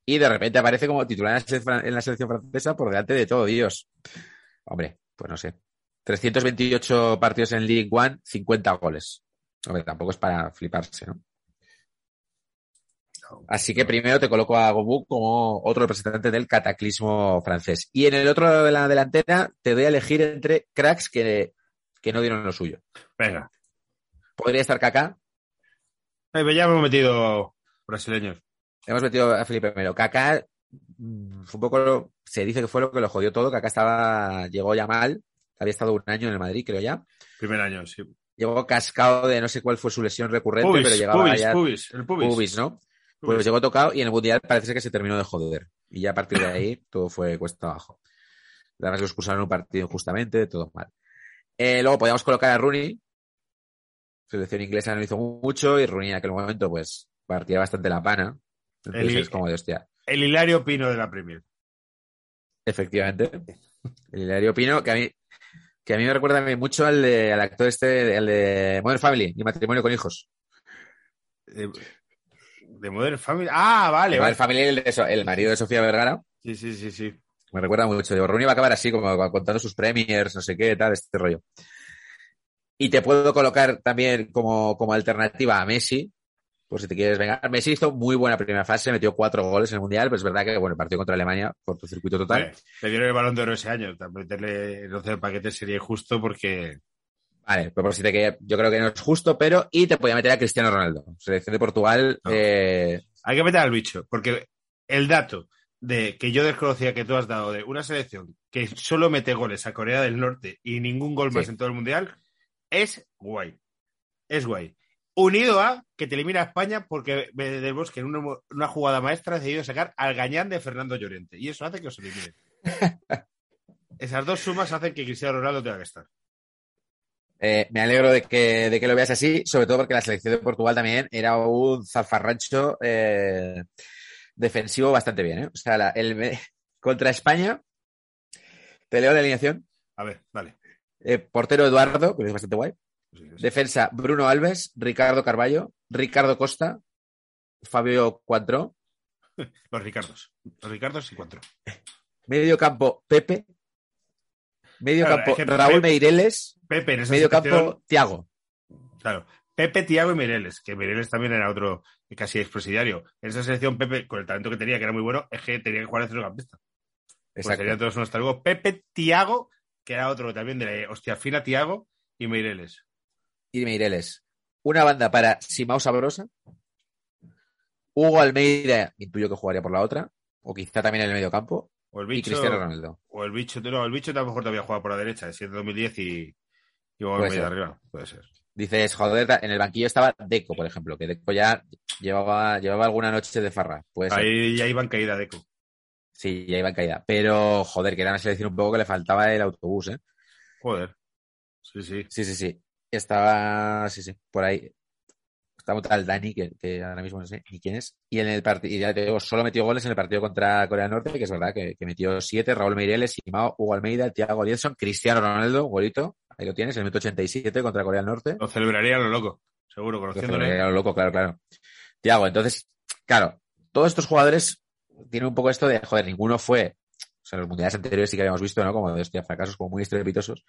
y de repente aparece como titular en la, selección, francesa por delante de todo Dios. Hombre, pues no sé. 328 partidos en League One, 50 goles. Hombre, tampoco es para fliparse, ¿no? Así que primero te coloco a Gobu como otro representante del cataclismo francés. Y en el otro lado de la delantera te doy a elegir entre cracks que, que no dieron lo suyo. Venga. Podría estar Kaká. Eh, ya hemos metido brasileños. Hemos metido a Felipe Melo. Kaká mm, fue un poco, se dice que fue lo que lo jodió todo. Kaká estaba, llegó ya mal. Había estado un año en el Madrid, creo ya. Primer año, sí. Llegó cascado de no sé cuál fue su lesión recurrente, Pubis, pero llegaba pubis, ya pubis, el pubis. pubis, ¿no? Pubis. Pues llegó tocado y en el Mundial parece que se terminó de joder. Y ya a partir de ahí todo fue cuesta abajo. Además lo expulsaron un partido injustamente, todo mal. Eh, luego podíamos colocar a Rooney. Selección inglesa no hizo mucho y Rooney en aquel momento pues partía bastante la pana. Entonces El- es como de hostia. El Hilario Pino de la Premier. Efectivamente. El Hilario Pino, que a mí, que a mí me recuerda mucho al, de, al actor este, al de Modern Family y matrimonio con hijos. De, de Modern Family. Ah, vale, Modern vale. Family, el, de el marido de Sofía Vergara. Sí, sí, sí, sí. Me recuerda mucho. Digo, Rooney va a acabar así, como contando sus premiers, no sé qué, tal, este rollo. Y te puedo colocar también como, como alternativa a Messi, por si te quieres vengar. Messi hizo muy buena primera fase, metió cuatro goles en el Mundial, pero es verdad que, bueno, el partido contra Alemania, cortocircuito total. Vale, Le dieron el balón de oro ese año. Meterle el 11 de paquete sería injusto porque. Vale, pero por si te que yo creo que no es justo, pero y te podía meter a Cristiano Ronaldo. Selección de Portugal, No. eh, Hay que meter al bicho, porque el dato de que yo desconocía que tú has dado de una selección que solo mete goles a Corea del Norte y ningún gol más Sí. en todo el mundial es guay. Es guay. Unido a que te elimina a España porque del Bosque en una, una jugada maestra ha decidido sacar al gañán de Fernando Llorente. Y eso hace que os eliminen. Esas dos sumas hacen que Cristiano Ronaldo tenga que estar. eh, me alegro de que, de que lo veas así, sobre todo porque la selección de Portugal también era un zafarrancho eh, defensivo bastante bien. ¿eh? O sea, la- el, contra España, te leo la alineación. A ver, dale. Eh, portero Eduardo, que es bastante guay. Sí, sí. Defensa Bruno Alves, Ricardo Carballo, Ricardo Costa, Fabio Cuatro. Los Ricardos. Los Ricardos y cuatro. Medio campo Pepe. Medio Claro, campo Raúl Pepe- Meireles. Pepe en esa Medio campo Tiago. Claro. Pepe, Tiago y Mireles, que Mireles también era otro casi expresidiario. En esa selección, Pepe, con el talento que tenía, que era muy bueno, es que tenía que jugar de centrocampista. Pues Exacto. serían todos unos. Pepe, Tiago, que era otro también de hostia fina, Tiago y Mireles. y Meireles. Una banda para Simao Sabrosa. Hugo Almeida, intuyo que jugaría por la otra. O quizá también en el medio campo. O el Y. Cristiano Ronaldo. O el bicho, no, el bicho a lo mejor todavía juega por la derecha, siendo 2010 y, y medio ser. arriba. Puede ser. Dices, joder, en el banquillo estaba Deco, por ejemplo, que Deco ya llevaba, llevaba alguna noche de farra. Puede ser. Ahí ya iban caída Deco. Sí, ya iba en caída. Pero, joder, que era una selección un poco que le faltaba el autobús, ¿eh? Joder. Sí, sí. Sí, sí, sí. Estaba, sí, sí, por ahí. Estaba tal Dani, que, que ahora mismo no sé ni quién es. Y en el partido, ya te digo, solo metió goles en el partido contra Corea del Norte, que es verdad que, que metió siete, Raúl Meireles, Simao, Hugo Almeida, Thiago Lielson, Cristiano Ronaldo, golito. Ahí lo tienes, el minuto 87 contra Corea del Norte. Lo celebraría a lo loco. Seguro, Lo conociéndole. celebraría a lo loco, claro, claro. Tiago, entonces, claro, todos estos jugadores tienen un poco esto de, joder, ninguno fue, o sea, los mundiales anteriores sí que habíamos visto, ¿no? Como de hostia, fracasos como muy estrepitosos.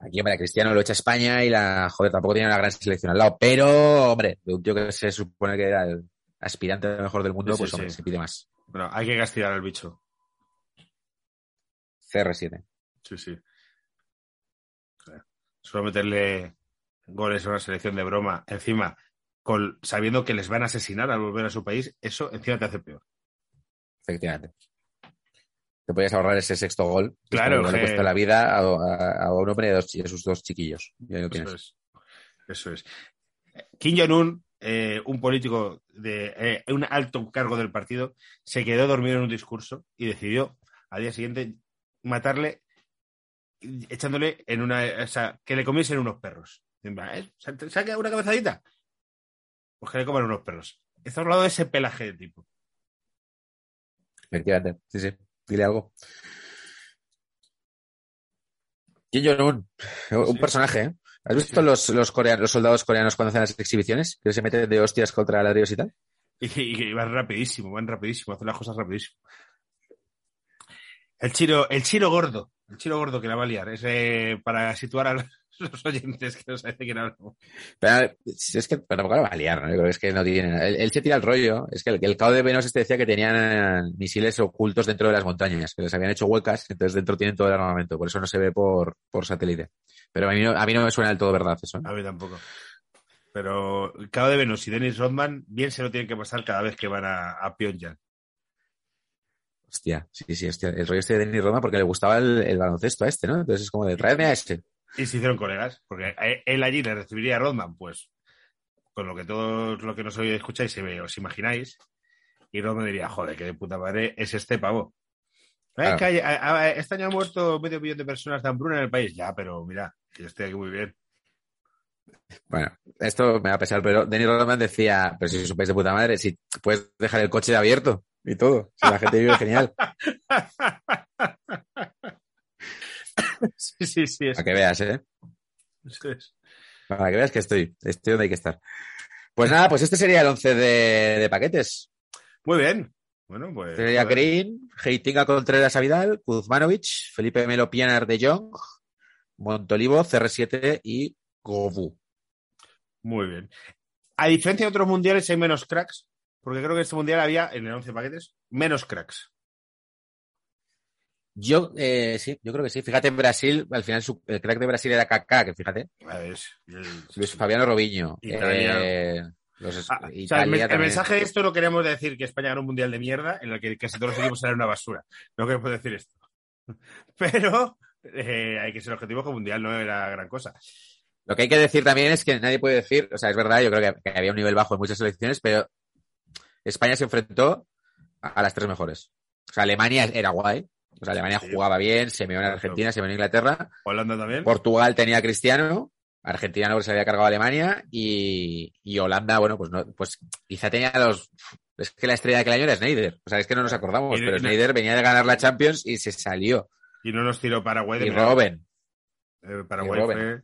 Aquí, hombre, Cristiano lo echa España y la, joder, tampoco tiene una gran selección al lado. Pero, hombre, de un tío que se supone que era el aspirante mejor del mundo, Sí, pues, hombre, sí. se pide más. Bueno, hay que castigar al bicho. CR7. Sí, sí. Solo meterle goles a una selección de broma, encima, con, sabiendo que les van a asesinar al volver a su país, eso encima te hace peor. Efectivamente. Te podías ahorrar ese sexto gol. Claro, que le cuesta la vida a, a- a un hombre de, dos, de sus dos chiquillos. Y Eso tienes. es. Eso es. Kim Jong-un, eh, un político de eh, un alto cargo del partido, se quedó dormido en un discurso y decidió al día siguiente matarle echándole en una. O sea, que le comiesen unos perros. ¿eh? ¿Se ha- se ha quedado una cabezadita? Pues que le coman unos perros. Estamos hablando de ese pelaje de tipo. Efectivamente. Sí, sí. Dile algo. Kim Jong-un. Un Sí. personaje, ¿eh? ¿Has Sí. visto los, los, coreanos, los soldados coreanos cuando hacen las exhibiciones? Que se meten de hostias contra ladrillos y tal. Y, y van rapidísimo, van rapidísimo, hacen las cosas rapidísimo. El chino, el chino gordo, el chino gordo que la va a liar, es eh, para situar a los, oyentes que no saben de quién hablamos. Pero, es que pero tampoco la va a liar, ¿no? Yo creo que es que no tienen. Él, él se tira el rollo. Es que el, el cabo de Venos este decía que tenían misiles ocultos dentro de las montañas, que les habían hecho huecas, entonces dentro tienen todo el armamento, por eso no se ve por, por satélite. Pero a mí, no, a mí no me suena del todo verdad eso. ¿eh? A mí tampoco. Pero Cabo de Venus y Dennis Rodman bien se lo tienen que pasar cada vez que van a, a Pyongyang. Hostia, sí, sí, hostia. El rollo este de Denis Roma porque le gustaba el, el baloncesto a este, ¿no? Entonces es como de traedme a este. Y se hicieron colegas, porque a- él allí le recibiría a Rodman, pues, con lo que todos lo que nos hoy escucháis se ve, os imagináis. Y Rodman diría, joder, que de puta madre es este pavo. Claro. que hay- a- a- este año ha muerto medio millón de personas de hambruna en el país. Ya, pero mira, yo estoy aquí muy bien. Bueno, esto me va a pesar, pero Denis Rodman decía, pero si es un país de puta madre, si puedes dejar el coche abierto y todo, si la gente vive genial, sí, sí, sí. Es, para que veas, ¿eh? eso es. Para que veas que estoy, estoy donde hay que estar. Pues nada, pues este sería el 11 de, de paquetes. Muy bien. Bueno, pues. Sería joder. Green, Heitinga Contreras a Vidal, Kuzmanovic, Felipe Melo Pienar de Jong, Montolivo, CR7 y Gobu. Muy bien. A diferencia de otros mundiales, hay menos cracks, porque creo que este mundial había, en el 11 paquetes, menos cracks. Yo, eh, sí, yo creo que sí. Fíjate, en Brasil, al final su- el crack de Brasil era Kaká, que fíjate. A ver, el- Luis Fabiano Robinho. Italia. eh, los, Ah, o sea, el, mensaje de esto no queremos decir que España ganó un mundial de mierda en el que casi todos los equipos eran una basura. No queremos decir esto. Pero eh, hay que ser objetivo que el mundial no era gran cosa. Lo que hay que decir también es que nadie puede decir, o sea, es verdad, yo creo que, que había un nivel bajo en muchas selecciones, pero España se enfrentó a, a las tres mejores. O sea, Alemania era guay. O sea, Alemania Sí. jugaba bien, se meó en Argentina, se meó en Inglaterra. Holanda también. Portugal tenía a Cristiano, Argentina no se había cargado a Alemania y, y Holanda, bueno, pues no, pues quizá tenía los. Es que la estrella de aquel año era Snyder. O sea, es que no nos acordamos, Y- pero y- Snyder venía de ganar la Champions y se salió. Y no nos tiró Paraguay de Y. Robben. Eh, Paraguay y Robben. fue-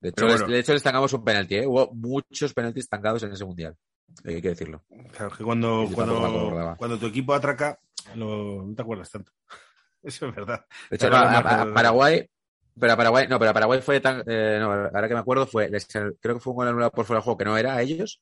De hecho, les- bueno. de hecho, les tangamos un penalti, ¿eh? Hubo muchos penaltis estancados en ese mundial. Hay que decirlo. Claro, que cuando, cuando, cuando tu equipo atraca, lo- no te acuerdas tanto. Eso es verdad. De hecho, no, a, a Paraguay, pero a Paraguay, no, pero a Paraguay fue tan, eh, no, ahora que me acuerdo fue, les- creo que fue un gol anulado por fuera de juego que no era a ellos,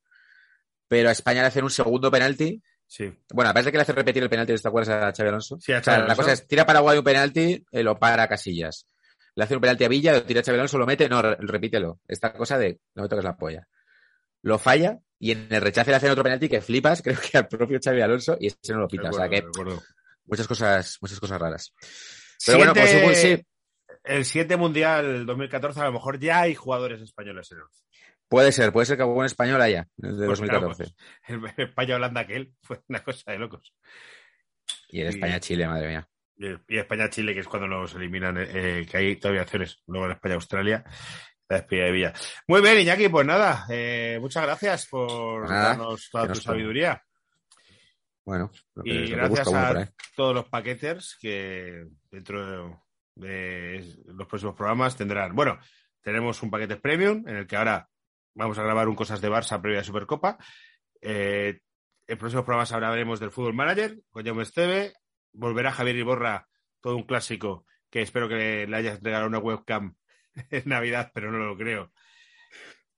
pero a España le hacen un segundo penalti. Sí. Bueno, a pesar de que le hace repetir el penalti, ¿te acuerdas a Xavi Alonso? Sí, a O sea, Xavi la cosa es, tira a Paraguay un penalti, eh, lo para Casillas. Le hace un penalti a Villa, lo tira a Xavi Alonso, lo mete, no, re- repítelo. Esta cosa de, no me toques la polla. Lo falla y en el rechace le hacen otro penalti que flipas, creo que al propio Xavi Alonso y ese no lo pita. O sea que muchas cosas, muchas cosas raras. Pero bueno, Siete- pues igual sí. El 7 Mundial 2014 a lo mejor ya hay jugadores españoles en el. Puede ser, puede ser que en español allá, el de Pues claro, 2014. El España-Holanda aquel fue una cosa de locos. Y en. España-Chile, madre mía. Y y España-Chile, que es cuando los eliminan, eh, que hay todavía acciones. Luego en España-Australia, la despedida de Villa. Muy bien, Iñaki, pues nada, eh, muchas gracias por Pues nada, darnos toda tu sabiduría. Bueno, Y gracias a ahí. todos los paqueters que dentro de, los próximos programas tendrán. Bueno, tenemos un paquete premium en el que ahora vamos a grabar un Cosas de Barça previa de Supercopa. Eh, en próximos programas hablaremos del Fútbol Manager con Jaume Esteve. Volverá Javier Iborra, todo un clásico, que espero que le hayas regalado una webcam en Navidad, pero no lo creo.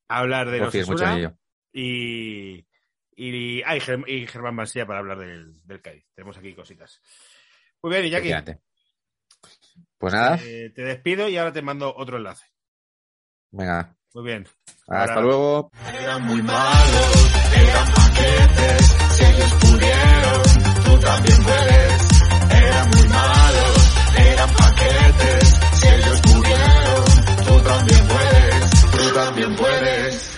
Hablar de los mucho en ello. y, y, ah, y, Germ- y Germán Mansilla para hablar del, del Cádiz. Tenemos aquí cositas. Muy bien, Iñaki. Efectivamente. Pues nada, eh, te despido y ahora te mando otro enlace. venga, Muy bien. hasta Ahora- luego. Eran muy malos, eran paquetes, si ellos pudieron, tú también puedes. Eran muy malos, también puedes, tú también puedes.